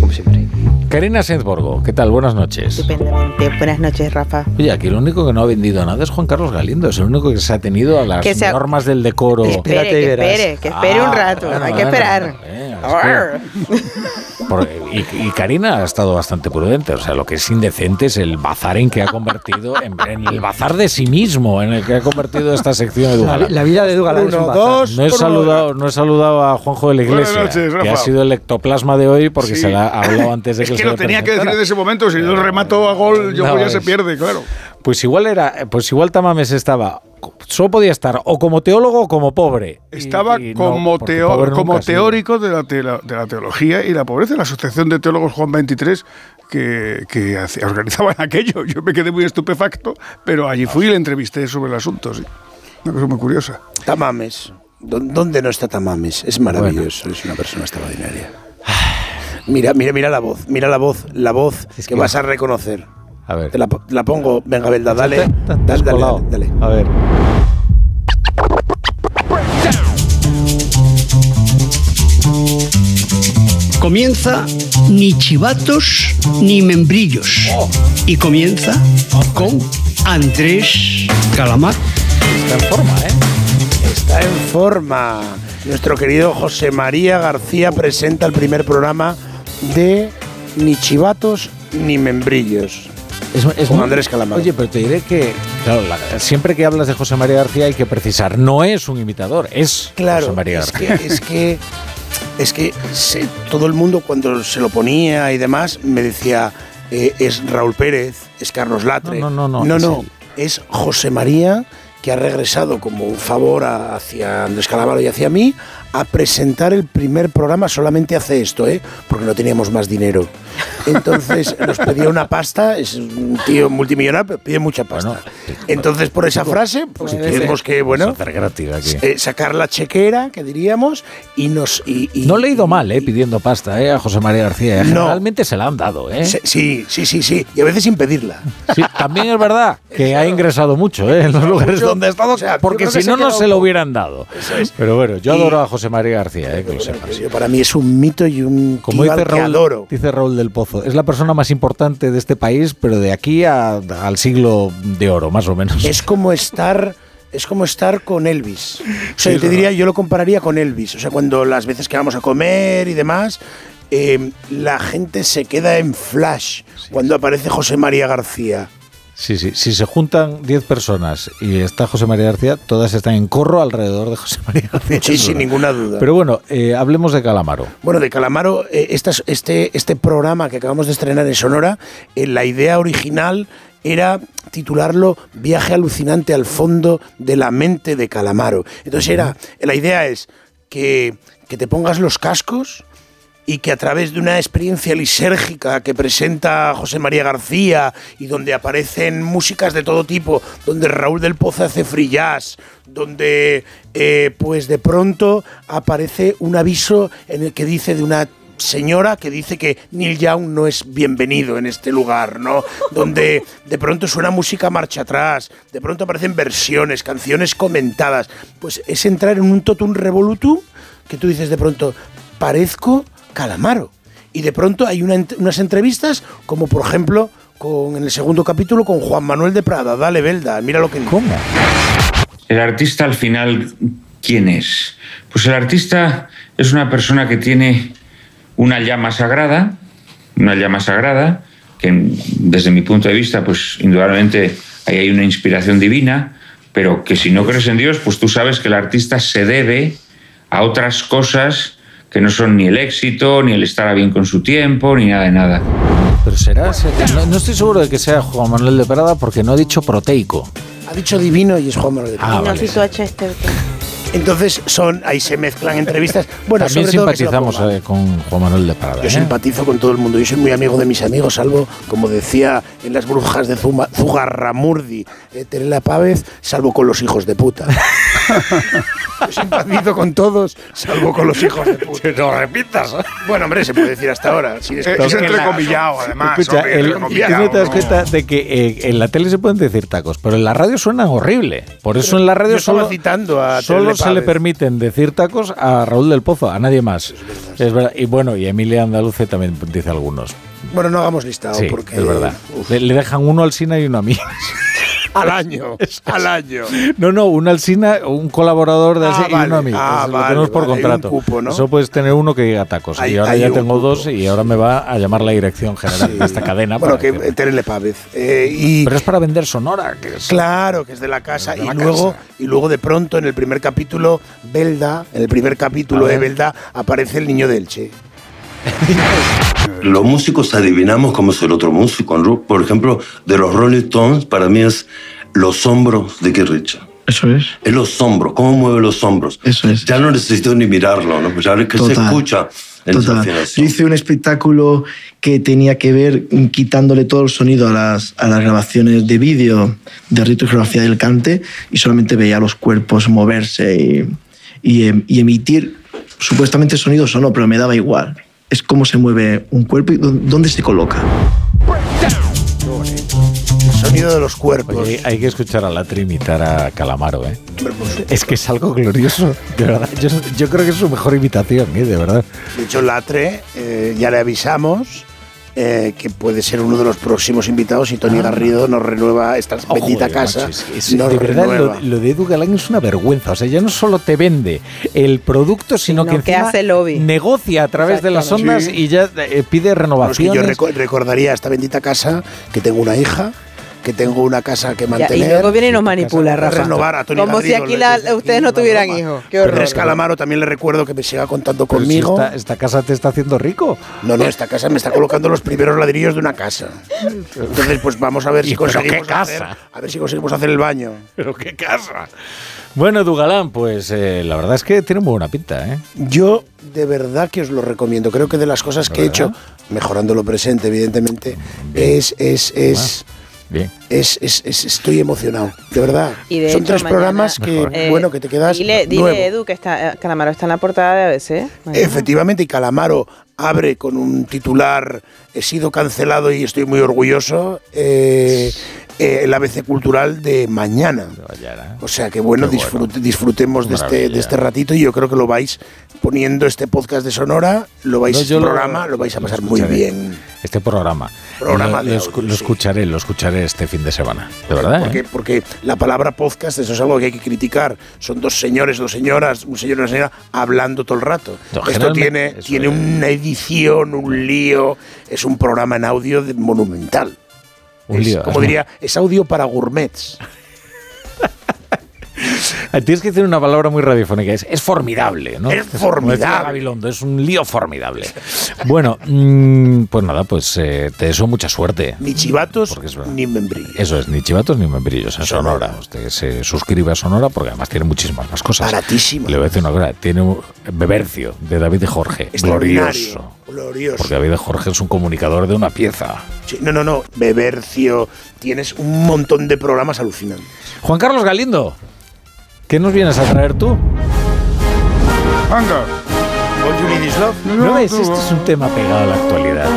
como siempre.
Karina Senzborgo, ¿qué tal? Buenas noches.
Estupendamente. Buenas noches, Rafa.
Oye, aquí el único que no ha vendido nada es Juan Carlos Galindo. Es el único que se ha tenido a las
Que se ha-
normas del decoro.
Espere, que espere, que espere un
Ah,
rato.
bueno,
Hay que
bueno,
esperar. Arr.
Por- y, y Karina ha estado bastante prudente. O sea, lo que es indecente es el bazar en que ha convertido, en, en el bazar de sí mismo, en el que ha convertido esta sección de
La,
Dugalán.
la vida de Dugalán es un
Uno,
bazar.
dos,
No he, saludado, no he saludado a Juanjo de la
Buenas
Iglesia,
noches,
que ha sido el ectoplasma de hoy porque
Sí.
se la ha hablado antes de que,
que lo tenía que decir en ese momento, si yo remato a gol, yo
No,
ya se pierde, claro.
Pues igual era, pues igual Tamames estaba solo podía estar o como teólogo o como pobre. Y-
Estaba
y no,
como,
porque
teo-
pobre
como teórico de la, de la- de la teología y la pobreza, la Asociación de Teólogos Juan 23, que, que organizaban aquello. Yo me quedé muy estupefacto, pero allí fui y le entrevisté sobre el asunto. Sí. Una cosa muy curiosa.
Tamames. ¿Dó- ¿Dónde no está Tamames? Es maravilloso, es una persona extraordinaria. Mira, mira, mira la voz, mira la voz, la voz que,
que-
vas a reconocer.
A ver.
Te la, te la pongo, venga, Belda, dale.
Te- te- te
Dale, dale, dale.
A ver.
Comienza ni chivatos ni membrillos. Y comienza con Andrés Calamar.
Está en forma, ¿eh?
Está en forma. Nuestro querido José María García presenta el primer programa de Ni Chivatos ni Membrillos.
Es, es muy-
Andrés Calamaro.
Oye, pero te diré que, claro, la- siempre que hablas de José María García hay que precisar, no es un imitador, es
Claro,
José María
es que,
García.
es que, es que todo el mundo cuando se lo ponía y demás me decía, eh, es Raúl Pérez, es Carlos Latre.
No, no, no,
no,
es
no, es José María que ha regresado como un favor a- hacia Andrés Calamaro y hacia mí a presentar el primer programa. Solamente hace esto, ¿eh? porque no teníamos más dinero. Entonces nos pedía una pasta, es un tío multimillonario, pero pide mucha pasta. Entonces por esa frase, pues tenemos que, bueno,
hacer gratis aquí.
eh, sacar la chequera, que diríamos, y nos... Y, y-
No he leído mal, ¿eh? Pidiendo pasta, ¿eh? A José María García. ¿eh?
No.
Generalmente se la han dado, ¿eh?
Sí, sí, sí, sí. Y a veces sin pedirla.
Sí, también es verdad que ha ingresado mucho, ¿eh? En los lugares
Mucho.
donde ha estado,
O sea, yo
porque si no, no se lo hubieran dado. Pero bueno, yo adoro a José María García, ¿eh? Que lo sepas.
Para mí es un mito y un
Como dice
que
Raúl,
adoro.
dice Raúl del Pozo, es la persona más importante de este país, pero de aquí a- al siglo de oro, más o menos.
Es como estar... Es como estar con Elvis. O sea,
Sí,
yo te diría, yo lo compararía con Elvis. O sea, cuando las veces que vamos a comer y demás, eh, la gente se queda en flash cuando aparece José María García.
Sí, sí. Si se juntan 10 personas y está José María García, todas están en corro alrededor de José María García.
Sí, sin ninguna duda.
Pero bueno, eh, hablemos de Calamaro.
Bueno, de Calamaro, eh, este, este programa que acabamos de estrenar en Sonora, eh, la idea original era titularlo Viaje alucinante al fondo de la mente de Calamaro. Entonces era, la idea es que, que te pongas los cascos y que a través de una experiencia lisérgica que presenta José María García y donde aparecen músicas de todo tipo, donde Raúl del Pozo hace free jazz, donde eh, pues de pronto aparece un aviso en el que dice de una señora que dice que Neil Young no es bienvenido en este lugar, ¿no? Donde de pronto suena música marcha atrás, de pronto aparecen versiones, canciones comentadas. Pues es entrar en un totum revolutum que tú dices de pronto, parezco Calamaro. Y de pronto hay una unas entrevistas, como por ejemplo con, en el segundo capítulo con Juan Manuel de Prada. Dale, Belda, mira lo que dice.
¿Cómo?
El artista al final, ¿quién es? Pues el artista es una persona que tiene una llama sagrada, una llama sagrada, que desde mi punto de vista, pues indudablemente ahí hay una inspiración divina, pero que si no crees en Dios, pues tú sabes que el artista se debe a otras cosas que no son ni el éxito, ni el estar a bien con su tiempo, ni nada de nada.
Pero será. no, no estoy seguro de que sea Juan Manuel de Prada porque no ha dicho proteico.
Ha dicho divino y es Juan Manuel de Prada.
Ah, vale.
Chesterton.
Entonces son, ahí se mezclan entrevistas. Bueno,
También
sobre todo
simpatizamos
ponga.
eh, con Juan Manuel de Prada.
Yo
¿eh?
simpatizo con todo el mundo. Yo soy muy amigo de mis amigos, salvo, como decía en las brujas de Zuma- Zugarramurdi, eh, Terela Pávez, salvo con los hijos de puta. Yo simpatizo con todos, salvo con los hijos de puta.
No repitas.
Bueno, hombre, se puede decir hasta ahora. Si
Es, es entrecomillado, además.
Escucha,
hombre,
el- ¿tú no te das cuenta de que eh, en la tele se pueden decir tacos, pero en la radio suenan horrible? Por eso en la radio solo,
citando a
solo se le permiten decir tacos a Raúl del Pozo, a nadie más. Es verdad. Y bueno, y Emilia Andaluce también dice algunos.
Bueno, no hagamos listado
Sí,
porque.
es verdad. Le, le dejan uno al Sina y uno a mí.
Al año. al año.
No, no, un Alsina, un colaborador de
Ah,
Alsina y uno a mí.
Ah,
Eso lo
vale,
tenemos por
vale,
contrato.
cupo, ¿no?
Solo puedes tener uno que diga tacos.
Hay-
y ahora ya tengo
cupo.
dos y ahora me va a llamar la dirección general de esta cadena.
Bueno,
para
que Terele Pávez. Eh, y
Pero es para vender Sonora. Que es-
Claro, que es de la casa.
de
y
la
luego,
casa.
y luego de pronto en el primer capítulo, Belda, en el primer capítulo de. Belda, aparece el niño del Che.
Los músicos adivinamos cómo es el otro músico. Por ejemplo, de los Rolling Stones, para mí es Los hombros de Keith Richards.
Eso es.
Es los hombros, cómo mueve los hombros.
Eso es.
Ya no necesito ni mirarlo, ¿no? Pues ya que se
Total.
escucha en
Total. Yo hice un espectáculo que tenía que ver quitándole todo el sonido a las, a las grabaciones de vídeo de rito y geografía del cante y solamente veía los cuerpos moverse y, y, em- y emitir supuestamente sonidos o no, pero me daba igual. Es cómo se mueve un cuerpo y dó- dónde se coloca.
El sonido de los cuerpos.
Oye, hay que escuchar a Latri imitar a Calamaro, ¿eh? Es que es algo glorioso, de verdad. Yo, yo creo que es su mejor imitación, ¿eh? De verdad.
De hecho, Latre, eh, ya le avisamos eh, que puede ser uno de los próximos invitados y Tony Garrido nos renueva esta
Oh,
bendita
joder,
casa.
macho, es- es-
nos
de verdad, lo, lo de Edu Galán es una vergüenza. O sea, ya no solo te vende el producto, sino que,
que
encima
hace lobby.
negocia a través de las ondas y ya eh, pide
Bueno, es que yo
renovaciones.
reco- recordaría esta bendita casa que tengo una hija, que tengo una casa que
Ya,
mantener.
y luego viene y nos manipula, Rafa.
Renovar a Tony
Como si aquí la- ustedes no tuvieran hijos. Qué
Pero
horror.
es Calamaro también le recuerdo que me siga contando
Pero si
conmigo.
esta, esta casa te está haciendo rico.
No, no, esta casa me está colocando los primeros ladrillos de una casa. Entonces, pues vamos a ver si
¿Y pero
conseguimos
qué
hacer,
casa?
a ver si conseguimos hacer el baño.
Pero qué casa. Bueno, Edu Galán, pues eh, la verdad es que tiene muy buena pinta, ¿eh?
Yo de verdad que os lo recomiendo. Creo que de las cosas que he hecho, mejorando lo presente, evidentemente, es, es, es,
Bien.
es, es- es- estoy emocionado. De verdad.
Y de
Son
hecho,
tres
mañana,
programas que,
eh,
bueno, que te quedas
Dile, dile
nuevo.
Edu, que está, eh, Calamaro está en la portada de ABC. mañana.
Efectivamente, y Calamaro abre con un titular, he sido cancelado y estoy muy orgulloso, eh, eh, el ABC Cultural de mañana. O sea que bueno, disfrute- disfrutemos de este, de este ratito y yo creo que lo vais poniendo este podcast de Sonora, lo vais,
No,
este
lo-
programa, lo, vais a pasar muy bien.
Este programa.
Programa
lo,
de audio,
lo
sí.
escucharé, lo escucharé este fin de semana. De verdad.
Porque,
¿eh?
porque la palabra podcast, eso es algo que hay que criticar. Son dos señores, dos señoras, un señor y una señora hablando todo el rato. Esto tiene, tiene
es.
una edición, un lío, es un programa en audio de- monumental.
Un
Es,
lío,
como
es
diría, es audio para gourmets.
Ah, Tienes que decir una palabra muy radiofónica. Es, es formidable, ¿no?
Es formidable.
Gabilondo, es un lío formidable. Bueno, mm, pues nada, pues eh, te deseo mucha suerte.
Ni chivatos
es
ni membrillos.
Eso es, ni chivatos ni membrillos en Sonora. Usted se suscribe a Sonora porque además tiene muchísimas más cosas.
Baratísimo.
Le voy a decir una cosa, tiene un Bebercio de David de Jorge, glorioso.
Glorioso.
Porque David Jorge es un comunicador de una pieza.
Sí, no, no, no. Bebercio. Tienes un montón de programas alucinantes.
Juan Carlos Galindo, ¿qué nos vienes a traer tú?
Love.
¿No ves? Este es un tema pegado a la actualidad.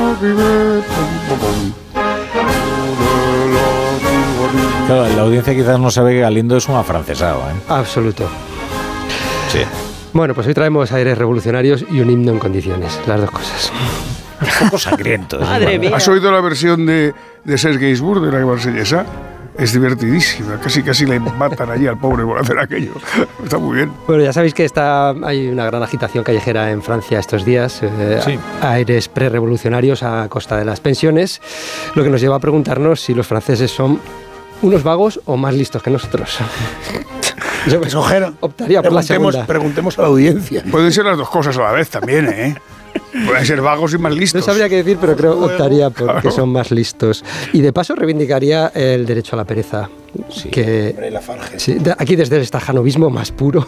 Claro, la audiencia quizás no sabe que Galindo es un afrancesado, ¿eh?
Absoluto.
Sí.
Bueno, pues hoy traemos aires revolucionarios y un himno en condiciones, las dos cosas.
Un poco sangriento.
Madre mía.
¿Has oído la versión de, de Serge Gainsbourg de la marsellesa? Es divertidísima. Casi casi le matan allí al pobre por hacer aquello. Está muy bien.
Bueno, ya sabéis que está, hay una gran agitación callejera en Francia estos días, eh,
Sí.
aires prerevolucionarios a costa de las pensiones, lo que nos lleva a preguntarnos si los franceses son unos vagos o más listos que nosotros. Yo
Pues, ojera,
optaría por la segunda.
preguntemos a la audiencia.
Pueden ser las dos cosas a la vez también, ¿eh? Pueden ser vagos y más
No
listos.
sabría qué decir, pero creo optaría por
claro.
que son más listos. Y de paso reivindicaría el derecho a la pereza. Que,
Hombre, la
sí, de- aquí desde el estajanovismo más puro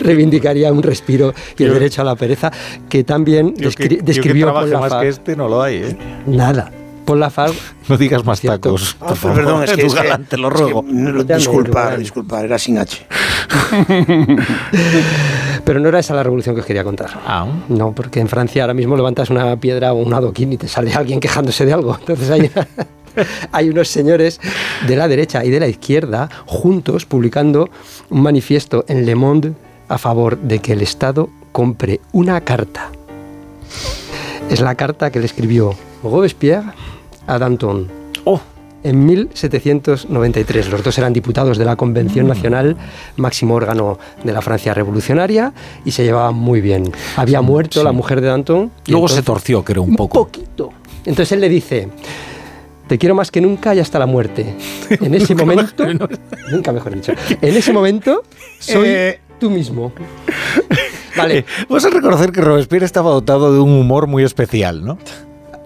reivindicaría un respiro y el
Yo-
derecho a la pereza que también
Tío, que-
descri-
tío, que
describió Paul
más que este no lo hay, ¿eh?
Nada. Paul Lafargue
No digas más
Cierto.
tacos.
Ah,
por
pues
favor.
perdón, es que, es que-
Galán, te lo
es que-
ruego.
no,
Ya no,
disculpar, disculpar, era sin H.
Pero no era esa la revolución que os quería contar.
Ah,
No, porque en Francia ahora mismo levantas una piedra o un adoquín y te sale alguien quejándose de algo. Entonces hay, hay unos señores de la derecha y de la izquierda juntos publicando un manifiesto en Le Monde a favor de que el Estado compre una carta. Es la carta que le escribió Robespierre a Danton. En 1793, los dos eran diputados de la Convención Nacional, máximo órgano de la Francia revolucionaria, y se llevaban muy bien. Había muerto
sí.
la mujer de Danton.
Luego se torció, creo, un poco.
poquito. Entonces él le dice, te quiero más que nunca y hasta la muerte. En ese momento, nunca mejor dicho, en ese momento soy
Eh,
tú mismo. Vale,
Vamos a reconocer que Robespierre estaba dotado de un humor muy especial, ¿no?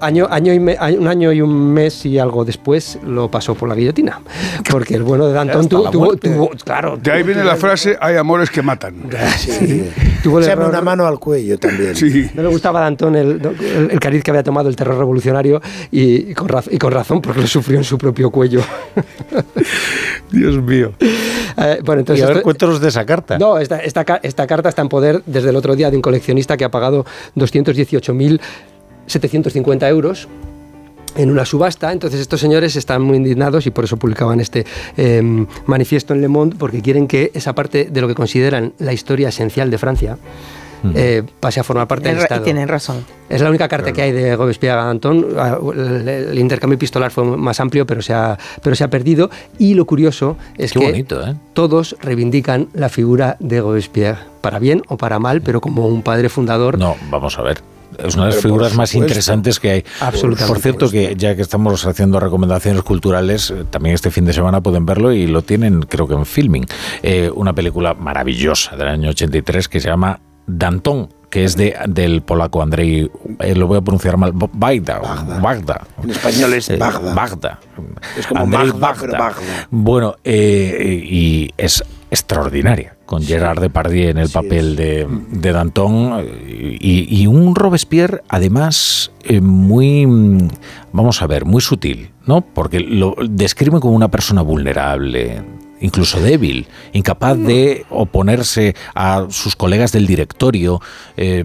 Año, año y me- un año y un mes y algo después lo pasó por la guillotina. Porque el bueno de Danton tuvo, tuvo, tuvo- claro,
De ahí viene la frase, hay amores que matan.
tuvo el
Echame
error-
una mano al cuello también.
No le gustaba a Danton el, el, el cariz que había tomado el terror revolucionario y, y con, raz- y con razón porque lo sufrió en su propio cuello.
Dios mío.
Eh, bueno, entonces
y a ver, cuéntanos de esa carta.
No, esta, esta, esta carta está en poder desde el otro día de un coleccionista que ha pagado 218.750 euros en una subasta. Entonces estos señores están muy indignados y por eso publicaban este eh, manifiesto en Le Monde, porque quieren que esa parte de lo que consideran la historia esencial de Francia eh, pase a formar parte del
Tienen ra-
Estado.
Tienen razón.
Es la única carta que hay de Robespierre a Danton. Ah, El, el intercambio epistolar fue más amplio, pero se ha, pero se ha perdido. Y lo curioso es
Qué
que
bonito, ¿eh?
todos reivindican la figura de Robespierre, para bien o para mal, pero como un padre fundador.
No, vamos a ver. Es una de las figuras más interesantes que hay.
Absolutamente.
Por cierto, que ya que estamos haciendo recomendaciones culturales, eh, también este fin de semana pueden verlo y lo tienen, creo que en filming. Eh, una película maravillosa del año 83 que se llama Danton, que es de, del polaco Andrei, eh, lo voy a pronunciar mal, Bagda. Bagda.
En español es Bagda.
Bagda.
Es como Magda, pero Bagda.
Bueno, eh, y es extraordinaria, con Gerard Depardieu en el papel de, de Danton y, y un Robespierre además eh, muy, vamos a ver, muy sutil, ¿no? Porque lo describe como una persona vulnerable, incluso débil, incapaz de oponerse a sus colegas del directorio, eh,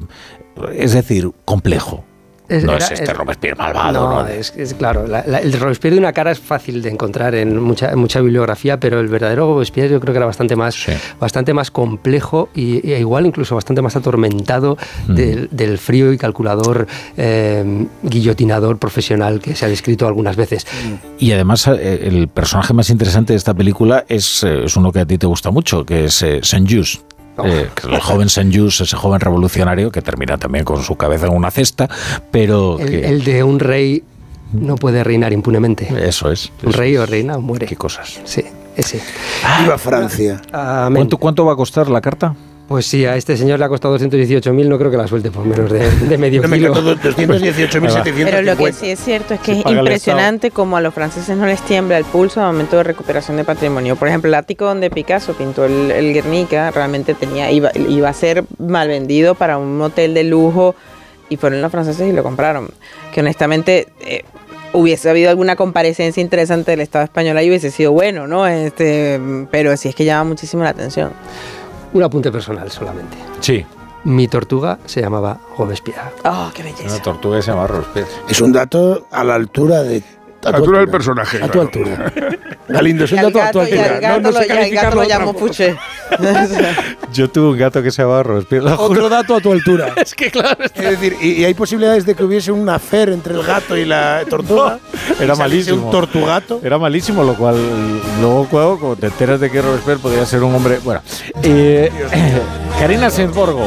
es decir, complejo.
Es-
no
era-
es este
es-
Robespierre malvado,
No,
¿no?
es, es claro. la- la- el Robespierre de una cara es fácil de encontrar en mucha, en mucha bibliografía, pero el verdadero Robespierre yo creo que era bastante más, bastante más complejo y, y igual incluso bastante más atormentado
Mm.
del, del frío y calculador eh, guillotinador profesional que se ha descrito algunas veces.
Y además eh, el personaje más interesante de esta película es, eh, es uno que a ti te gusta mucho, que es eh, Saint-Just. Eh, el joven Saint-Just, ese joven revolucionario que termina también con su cabeza en una cesta, pero
El,
que...
el de un rey no puede reinar impunemente.
Eso es.
Un rey o reina muere.
Qué cosas.
Sí, ese.
Viva Francia.
¿Cuánto, ¿Cuánto va a costar la carta?
Pues sí, a este señor le ha costado 218.000, no creo que la suelte por menos de, de medio
No me
kilo.
encantó, 218.750.
Pero lo que sí es cierto es que es impresionante como a los franceses no les tiembla el pulso al momento de recuperación de patrimonio. Por ejemplo, el ático donde Picasso pintó el, el Guernica realmente tenía iba, iba a ser mal vendido para un hotel de lujo y fueron los franceses y lo compraron. Que honestamente eh, hubiese habido alguna comparecencia interesante del Estado español ahí hubiese sido bueno, ¿no? Este, pero sí es que llama muchísimo la atención.
Un apunte personal solamente.
Sí.
Mi tortuga se llamaba Robespierre.
¡Oh, qué belleza!
Una tortuga se llama Robespierre.
Es un dato a la altura de.
A la altura del personaje.
A tu
claro.
altura. Galindo, es
Y
un
al
dato a tu
gato, y
altura.
al gato,
no, no
lo,
sé
y gato lo llamo. Puché.
Yo tuve un gato que se llamaba Robespierre. lo juro.
Otro dato a tu altura.
Es que claro.
Es decir, y, y hay posibilidades de que hubiese un afer entre el gato y la tortuga.
Era
Y saliese
malísimo.
Un tortugato.
Era malísimo, lo cual luego cuando, cuando te enteras de que Robespierre podía ser un hombre. Bueno, eh, Karina Sensborgo.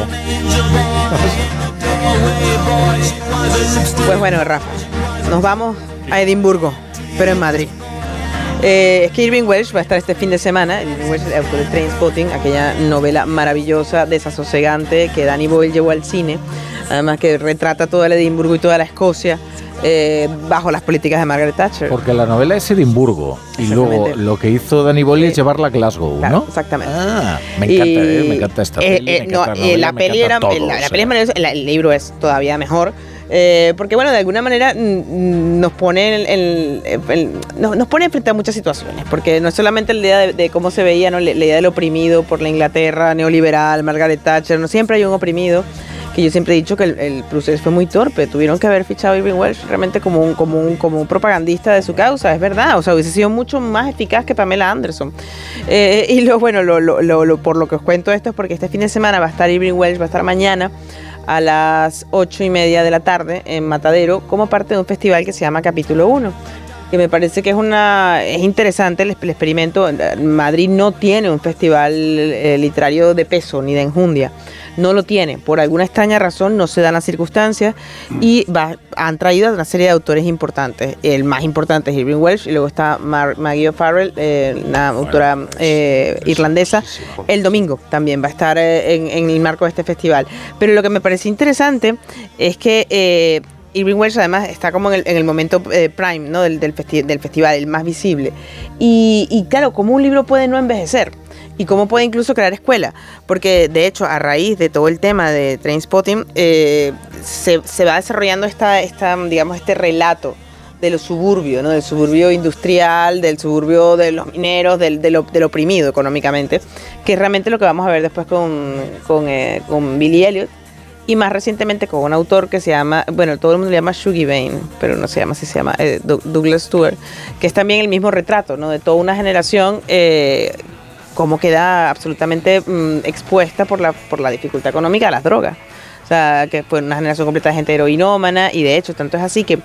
Pues bueno, Rafa, nos vamos a Edimburgo, pero en Madrid. Eh, es que Irving Welsh va a estar este fin de semana. Irving Welsh es el autor de Trainspotting, aquella novela maravillosa, desasosegante que Danny Boyle llevó al cine. Además que retrata todo el Edimburgo y toda la Escocia eh, bajo las políticas de Margaret Thatcher.
Porque la novela es Edimburgo y luego lo que hizo Danny Boyle es llevarla a Glasgow,
Claro,
¿no?
exactamente.
Ah, me encanta,
Y,
eh, me encanta esta
eh,
peli.
eh,
me
no,
encanta
eh,
novela,
la
me
peli
encanta
era
todo,
la, la peli es maravillosa, la- el libro es todavía mejor eh, porque bueno de alguna manera nos pone el, el- el- nos, nos pone frente a muchas situaciones porque no es solamente la idea de, de cómo se veía ¿no? la, la idea del oprimido por la Inglaterra neoliberal Margaret Thatcher no siempre hay un oprimido que yo siempre he dicho que el, el proceso fue muy torpe tuvieron que haber fichado a Irving Welsh realmente como un, como un como un propagandista de su causa es verdad o sea hubiese sido mucho más eficaz que Pamela Anderson eh, y lo bueno, lo- lo- lo- por lo que os cuento esto es porque este fin de semana va a estar Irving Welsh, va a estar mañana a las ocho y media de la tarde en Matadero como parte de un festival que se llama Capítulo 1 que me parece que es una es interesante el, el experimento. Madrid no tiene un festival eh, literario de peso ni de enjundia no lo tiene por alguna extraña razón no se dan las circunstancias y va- han traído a una serie de autores importantes el más importante es Irving Welsh y luego está Mar- Maggie O'Farrell eh, una autora eh, irlandesa el domingo también va a estar eh, en, en el marco de este festival pero lo que me parece interesante es que Irving Welsh además está como en el, en el momento eh, prime ¿no? del, del, festi- del festival, el más visible. Y, y claro, ¿cómo un libro puede no envejecer? Y cómo puede incluso crear escuela. Porque de hecho, a raíz de todo el tema de Trainspotting, eh, se, va desarrollando esta, esta, digamos, este relato de los suburbios, ¿no? del suburbio industrial, del suburbio de los mineros, del, del, op- del oprimido económicamente, que es realmente lo que vamos a ver después con, con, eh, con Billy Elliot y más recientemente con un autor que se llama, bueno, todo el mundo le llama Shuggy Bain, pero no se llama así, se llama eh, Doug- Douglas Stewart, que es también el mismo retrato, ¿no? De toda una generación, eh, cómo queda absolutamente mm, expuesta por la, por la dificultad económica a las drogas. O sea, que fue una generación completa de gente heroinómana y de hecho, tanto es así que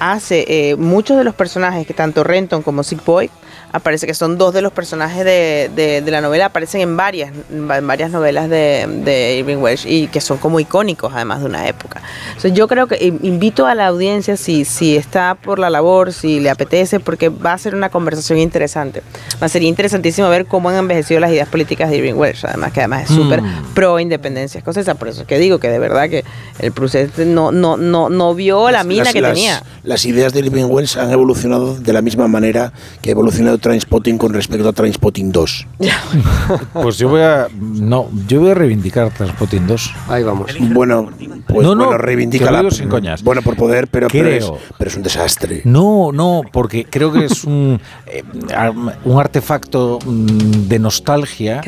hace eh, muchos de los personajes que tanto Renton como Sick Boy aparece que son dos de los personajes de, de- de la novela aparecen en varias en varias novelas de, de Irving Welsh y que son como icónicos además de una época. Sea, yo creo que in- invito a la audiencia si, si está por la labor si le apetece porque va a ser una conversación interesante. Va a ser interesantísimo ver cómo han envejecido las ideas políticas de Irving Welsh además que además es súper
Mm.
pro independencia escocesa. Por eso es que digo que de verdad que el Prusés no, no, no, no vio la mina
Las-
que
las-
tenía.
Las ideas de Irving Wells han evolucionado de la misma manera que ha evolucionado Trainspotting con respecto a Trainspotting 2.
Pues yo voy a. No, yo voy a reivindicar Transpotting 2.
Ahí vamos.
Bueno, pues
No, no,
bueno, reivindica la
digo sin coñas.
Bueno, por poder, pero, pero, es,
Creo.
pero es un desastre.
No, no, porque creo que es un, eh, un artefacto mm, de nostalgia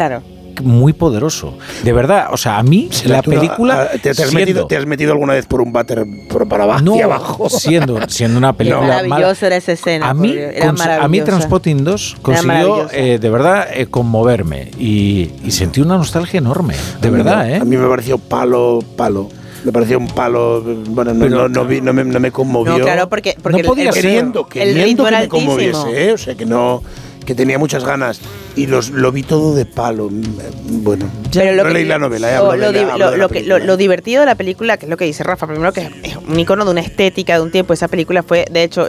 muy poderoso. De verdad, o sea, a mí la
Tú no-
película...
¿te, te has
siendo-
metido, ¿Te has metido alguna vez por un váter por para abajo
no,
y abajo?
siendo, siendo una película
maravillosa era esa escena
a mí,
era
a mí. Transpotting 2 consiguió eh, de verdad eh, conmoverme y, y sentí una nostalgia enorme, de
A mí
verdad,
me-
¿eh?
A mí me pareció palo, palo. Me pareció un palo. Bueno, no, no, no, vi- no me, no me conmovió.
No, claro, porque- porque
no podía
el- el-
queriendo,
el
queriendo
ritmo
que
era
me conmoviese, ¿eh? O sea, que no. Que tenía muchas ganas. Y los, lo vi todo de palo. Mm, Bueno,
Pero lo
no
que-
leí la novela, ¿eh?
lo, lo di- lo-
la
que- lo divertido de la película, que es lo que dice Rafa, primero que es un icono de una estética de un tiempo. Esa película fue, de hecho,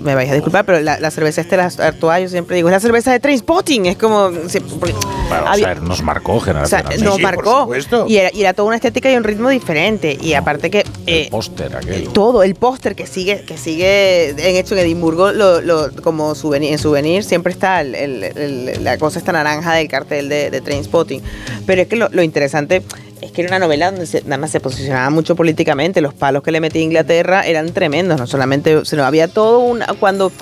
me vais a disculpar, pero la, la cerveza Estela Artois, yo siempre digo, es la cerveza de Trainspotting. Es como. sí,
Bueno, o
había-
sea, nos marcó
o sea,
generacionalmente.
nos marcó. Y era, y era toda una estética y un ritmo diferente. Y aparte que. eh,
póster aquel.
todo el póster que sigue que sigue en hecho en Edimburgo lo, lo- como souvenir, en souvenir siempre está el- el- el- la cosa esta naranja del cartel de, de Trainspotting pero es que lo, lo interesante es que era una novela donde se- nada más se posicionaba mucho políticamente los palos que le metía Inglaterra eran tremendos no solamente sino había todo una cuando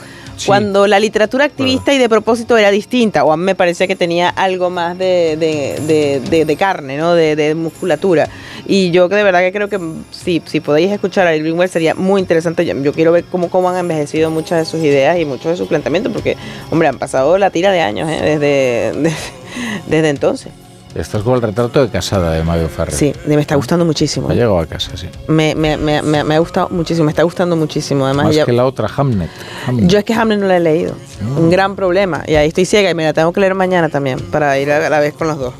Cuando la literatura activista y de propósito era distinta, o a mí me parecía que tenía algo más de, de- de- de- de carne, ¿no? De, de musculatura. Y yo que de verdad que creo que si, si podéis escuchar a Irving Welsh sería muy interesante. Yo, yo quiero ver cómo, cómo han envejecido muchas de sus ideas y muchos de sus planteamientos, porque, hombre, han pasado la tira de años ¿eh? desde, desde, desde entonces.
Esto es como el retrato de casada de Mario Ferrer.
Sí, me está gustando muchísimo.
Ha llegado a casa, sí.
Me, me, me, me, me ha gustado muchísimo, me está gustando muchísimo. Además,
Más
ya-
que la otra, Hamnet. Hamnet.
yo es que Hamlet no la he leído. Un gran problema. Y ahí estoy ciega y me la tengo que leer mañana también para ir a la vez con los dos.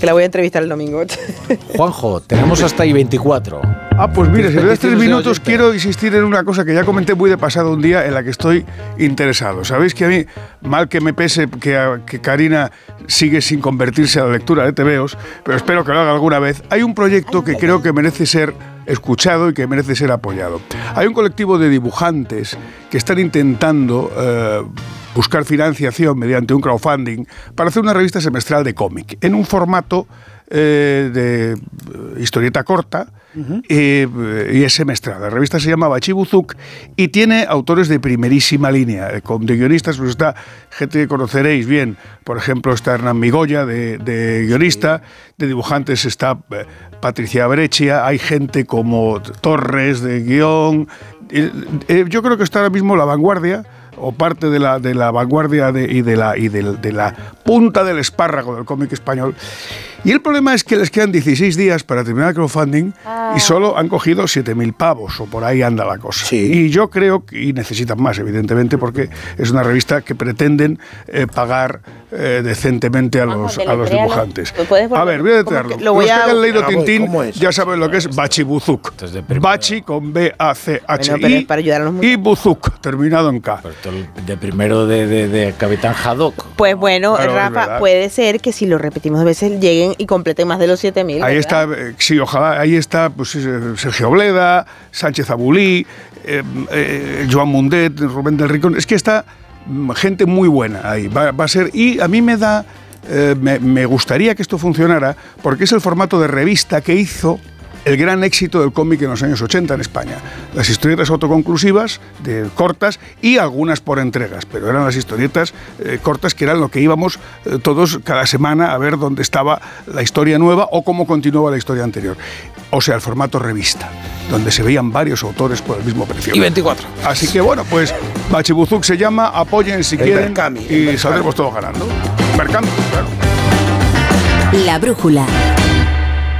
Que la voy a entrevistar el domingo.
Juanjo, tenemos hasta ahí 24.
Ah, pues mira, si me das tres minutos, quiero insistir en una cosa que ya comenté muy de pasado un día en la que estoy interesado. Sabéis que a mí, mal que me pese que, a- que Karina sigue sin convertirse a la lectura de TVOs, pero espero que lo haga alguna vez, hay un proyecto que creo que merece ser escuchado y que merece ser apoyado. Hay un colectivo de dibujantes que están intentando eh, buscar financiación mediante un crowdfunding para hacer una revista semestral de cómic en un formato eh, de eh, historieta corta eh, y es semestral. La revista se llama Bachibuzuk y tiene autores de primerísima línea. Con de guionistas pues está gente que conoceréis bien. Por ejemplo, está Hernán Migoya de, de guionista. De dibujantes está Patricia Breccia. Hay gente como Torres de guion. Eh, yo creo que está ahora mismo la vanguardia o parte de la, de la vanguardia de- y, de la, y de la punta del espárrago del cómic español. Y el problema es que les quedan 16 días para terminar el crowdfunding y solo han cogido 7.000 pavos, o por ahí anda la cosa. Y yo creo que, y necesitan más, evidentemente, porque es una revista que pretenden eh, pagar eh, decentemente a los, a los dibujantes.
¿Puedes volver?
A ver, voy a
¿Cómo
deletrearlo.
que lo voy
Los que
a-
leído
Ah,
Tintín ya saben lo que es Bachibuzuk. Bachi con B-A-C-H-I
Bueno, pero es para ayudar a los
y Buzuk, terminado en K.
de primero de, de- de Capitán Haddock.
Pues bueno,
Claro,
Rafa, puede ser que si lo repetimos dos veces lleguen y completen más de los 7000.
Ahí
¿verdad?
está, eh, sí, ojalá, ahí está pues, eh, Sergio Bleda, Sánchez Abulí, eh, eh, Joan Mundet, Rubén del Rincón. Es que está mm, gente muy buena ahí. Va, va a ser, y a mí me da, eh, me, me gustaría que esto funcionara porque es el formato de revista que hizo el gran éxito del cómic en los años 80 en España. Las historietas autoconclusivas, de cortas, y algunas por entregas, pero eran las historietas eh, cortas que eran lo que íbamos eh, todos cada semana a ver dónde estaba la historia nueva o cómo continuaba la historia anterior. O sea, el formato revista, donde se veían varios autores por el mismo precio.
Y 24.
Así que bueno, pues Bachibuzuk se llama, apoyen si
El
quieren
Berkami,
y saldremos todos ganando. Mercando, claro.
La brújula.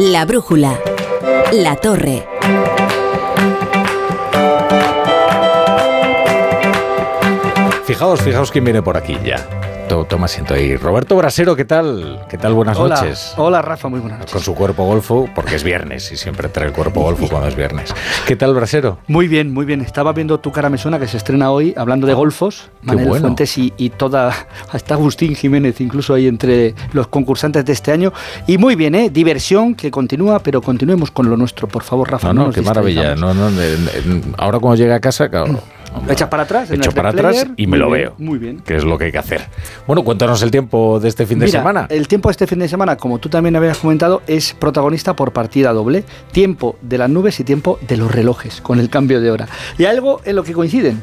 La brújula. La torre.
Fijaos, fijaos quién viene por aquí ya. To- Toma asiento ahí. Roberto Brasero, ¿qué tal? ¿Qué tal? Buenas
Hola,
noches.
Hola Rafa, muy buenas noches.
Con su cuerpo golfo, porque es viernes y siempre trae el cuerpo golfo cuando es viernes. ¿Qué tal, Brasero?
Muy bien, muy bien. Estaba viendo Tu cara me suena que se estrena hoy hablando de golfos.
Qué
Manel
bueno.
Fuentes y, y toda. Hasta Agustín Jiménez, incluso ahí entre los concursantes de este año. Y muy bien, ¿eh? Diversión que continúa, pero continuemos con lo nuestro, por favor, Rafa.
No, no, qué maravilla. No, no, de- de- ahora cuando llegue a casa, claro,
Echas para atrás. en
echo para atrás y me
Muy
lo
bien,
veo.
Muy bien.
Que es lo que hay que hacer. Bueno, cuéntanos el tiempo de este fin de semana.
El tiempo de este fin de semana, como tú también habías comentado, es protagonista por partida doble. Tiempo de las nubes y tiempo de los relojes, con el cambio de hora. Y algo en lo que coinciden,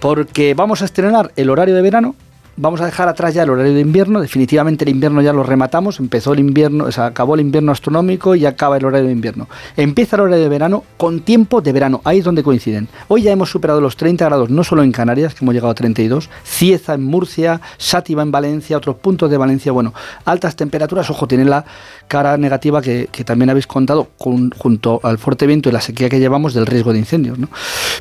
porque vamos a estrenar el horario de verano. Vamos a dejar atrás ya el horario de invierno, definitivamente el invierno ya lo rematamos, empezó el invierno, o sea, acabó el invierno astronómico y acaba el horario de invierno. Empieza el horario de verano con tiempo de verano, ahí es donde coinciden. Hoy ya hemos superado los 30 grados, no solo en Canarias, que hemos llegado a 32, Cieza en Murcia, Sátiva en Valencia, otros puntos de Valencia, bueno, altas temperaturas, ojo, tiene la cara negativa que, que también habéis contado con- junto al fuerte viento y la sequía que llevamos del riesgo de incendios, ¿no?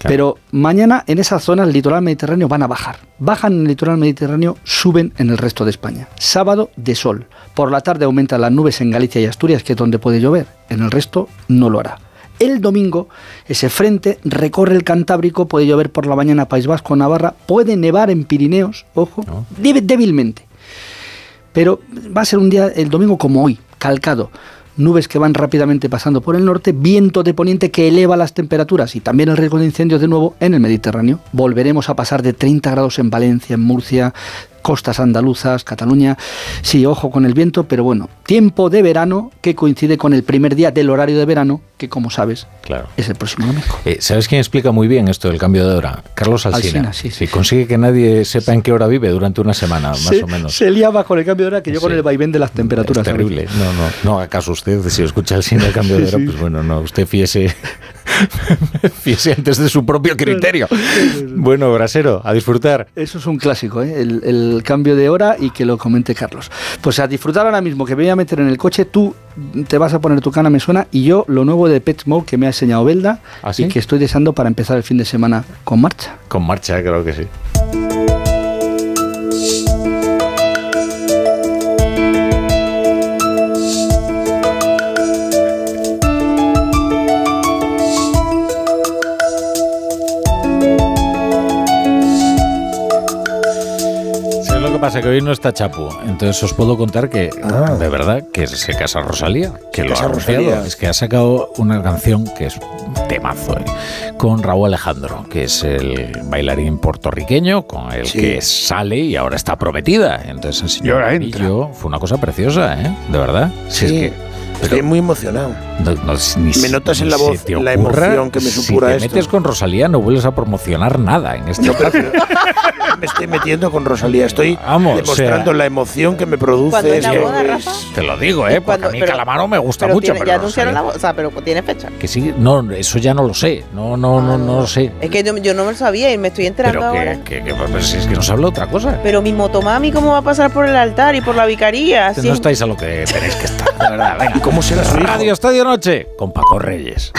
Pero mañana en esas zonas el litoral mediterráneo van a bajar. Bajan en el litoral mediterráneo, suben en el resto de España. Sábado de sol. Por la tarde aumentan las nubes en Galicia y Asturias, que es donde puede llover. En el resto no lo hará. El domingo, ese frente recorre el Cantábrico, puede llover por la mañana País Vasco, Navarra, puede nevar en Pirineos, ojo, débilmente. Pero va a ser un día, el domingo como hoy, calcado. Nubes que van rápidamente pasando por el norte, viento de poniente que eleva las temperaturas y también el riesgo de incendios de nuevo en el Mediterráneo. Volveremos a pasar de 30 grados en Valencia, en Murcia, costas andaluzas, Cataluña. Sí, ojo con el viento, pero bueno, tiempo de verano que coincide con el primer día del horario de verano, que como sabes,
Claro.
es el próximo domingo.
Eh, ¿Sabes quién explica muy bien esto del cambio de hora? Carlos Alsina.
Alsina, sí,
Sí, consigue que nadie sepa en qué hora vive durante una semana, más
se,
o menos.
se liaba con el cambio de hora que yo con el vaivén de las temperaturas.
Es terrible. No, no, no haga caso usted. Si escucha el cine del cambio de hora, pues bueno, no, usted fiese, fiese antes de su propio criterio. Bueno, Brasero, a disfrutar.
Eso es un clásico, ¿eh? el, el cambio de hora y que lo comente Carlos. Pues a disfrutar ahora mismo, que me voy a meter en el coche, tú te vas a poner tu cana, me suena, y yo lo nuevo de Pet Mode que me ha enseñado Belda
¿Ah, sí?
y que estoy deseando para empezar el fin de semana con marcha.
Con marcha, creo que sí. Pasa? Que hoy no está Chapu. Entonces os puedo contar que,
Ah.
de verdad, que se casa Rosalía. Que lo ha anunciado. Es que ha sacado una canción que es temazo, ¿eh? con Raúl Alejandro, que es el bailarín puertorriqueño con el
Sí.
que sale y ahora está prometida. Entonces enseñó
Y ahora entra.
Fue una cosa preciosa, ¿eh? De verdad. Si es
Sí, estoy muy emocionado.
no- no- ni
Me notas en la voz la emoción que me supura
Si te
esto.
metes con Rosalía no vuelves a promocionar nada en este
Me estoy metiendo con Rosalía, estoy
Vamos,
demostrando
o sea-
la emoción que me produce.
¿Cuándo es la
esto.
boda, Rafa?
Te lo digo, ¿eh? Porque
Cuando-
a mí
pero-
Calamaro me gusta
pero
mucho.
tiene-
pero
ya anunciaron la boda, o sea, pero tiene fecha.
Que sí, no, eso ya no lo sé. No, no, no, no lo sé.
Es que yo, yo no me lo sabía y me estoy enterando
Pero
ahora.
que, que, que- pues es que nos habla otra cosa.
Pero mi motomami, ¿cómo va a pasar por el altar y por la vicaría? Si
no
es-
estáis a lo que tenéis que estar, de verdad. Venga.
¿Y cómo será su hijo?
Radio Estadio Noche con Paco Reyes.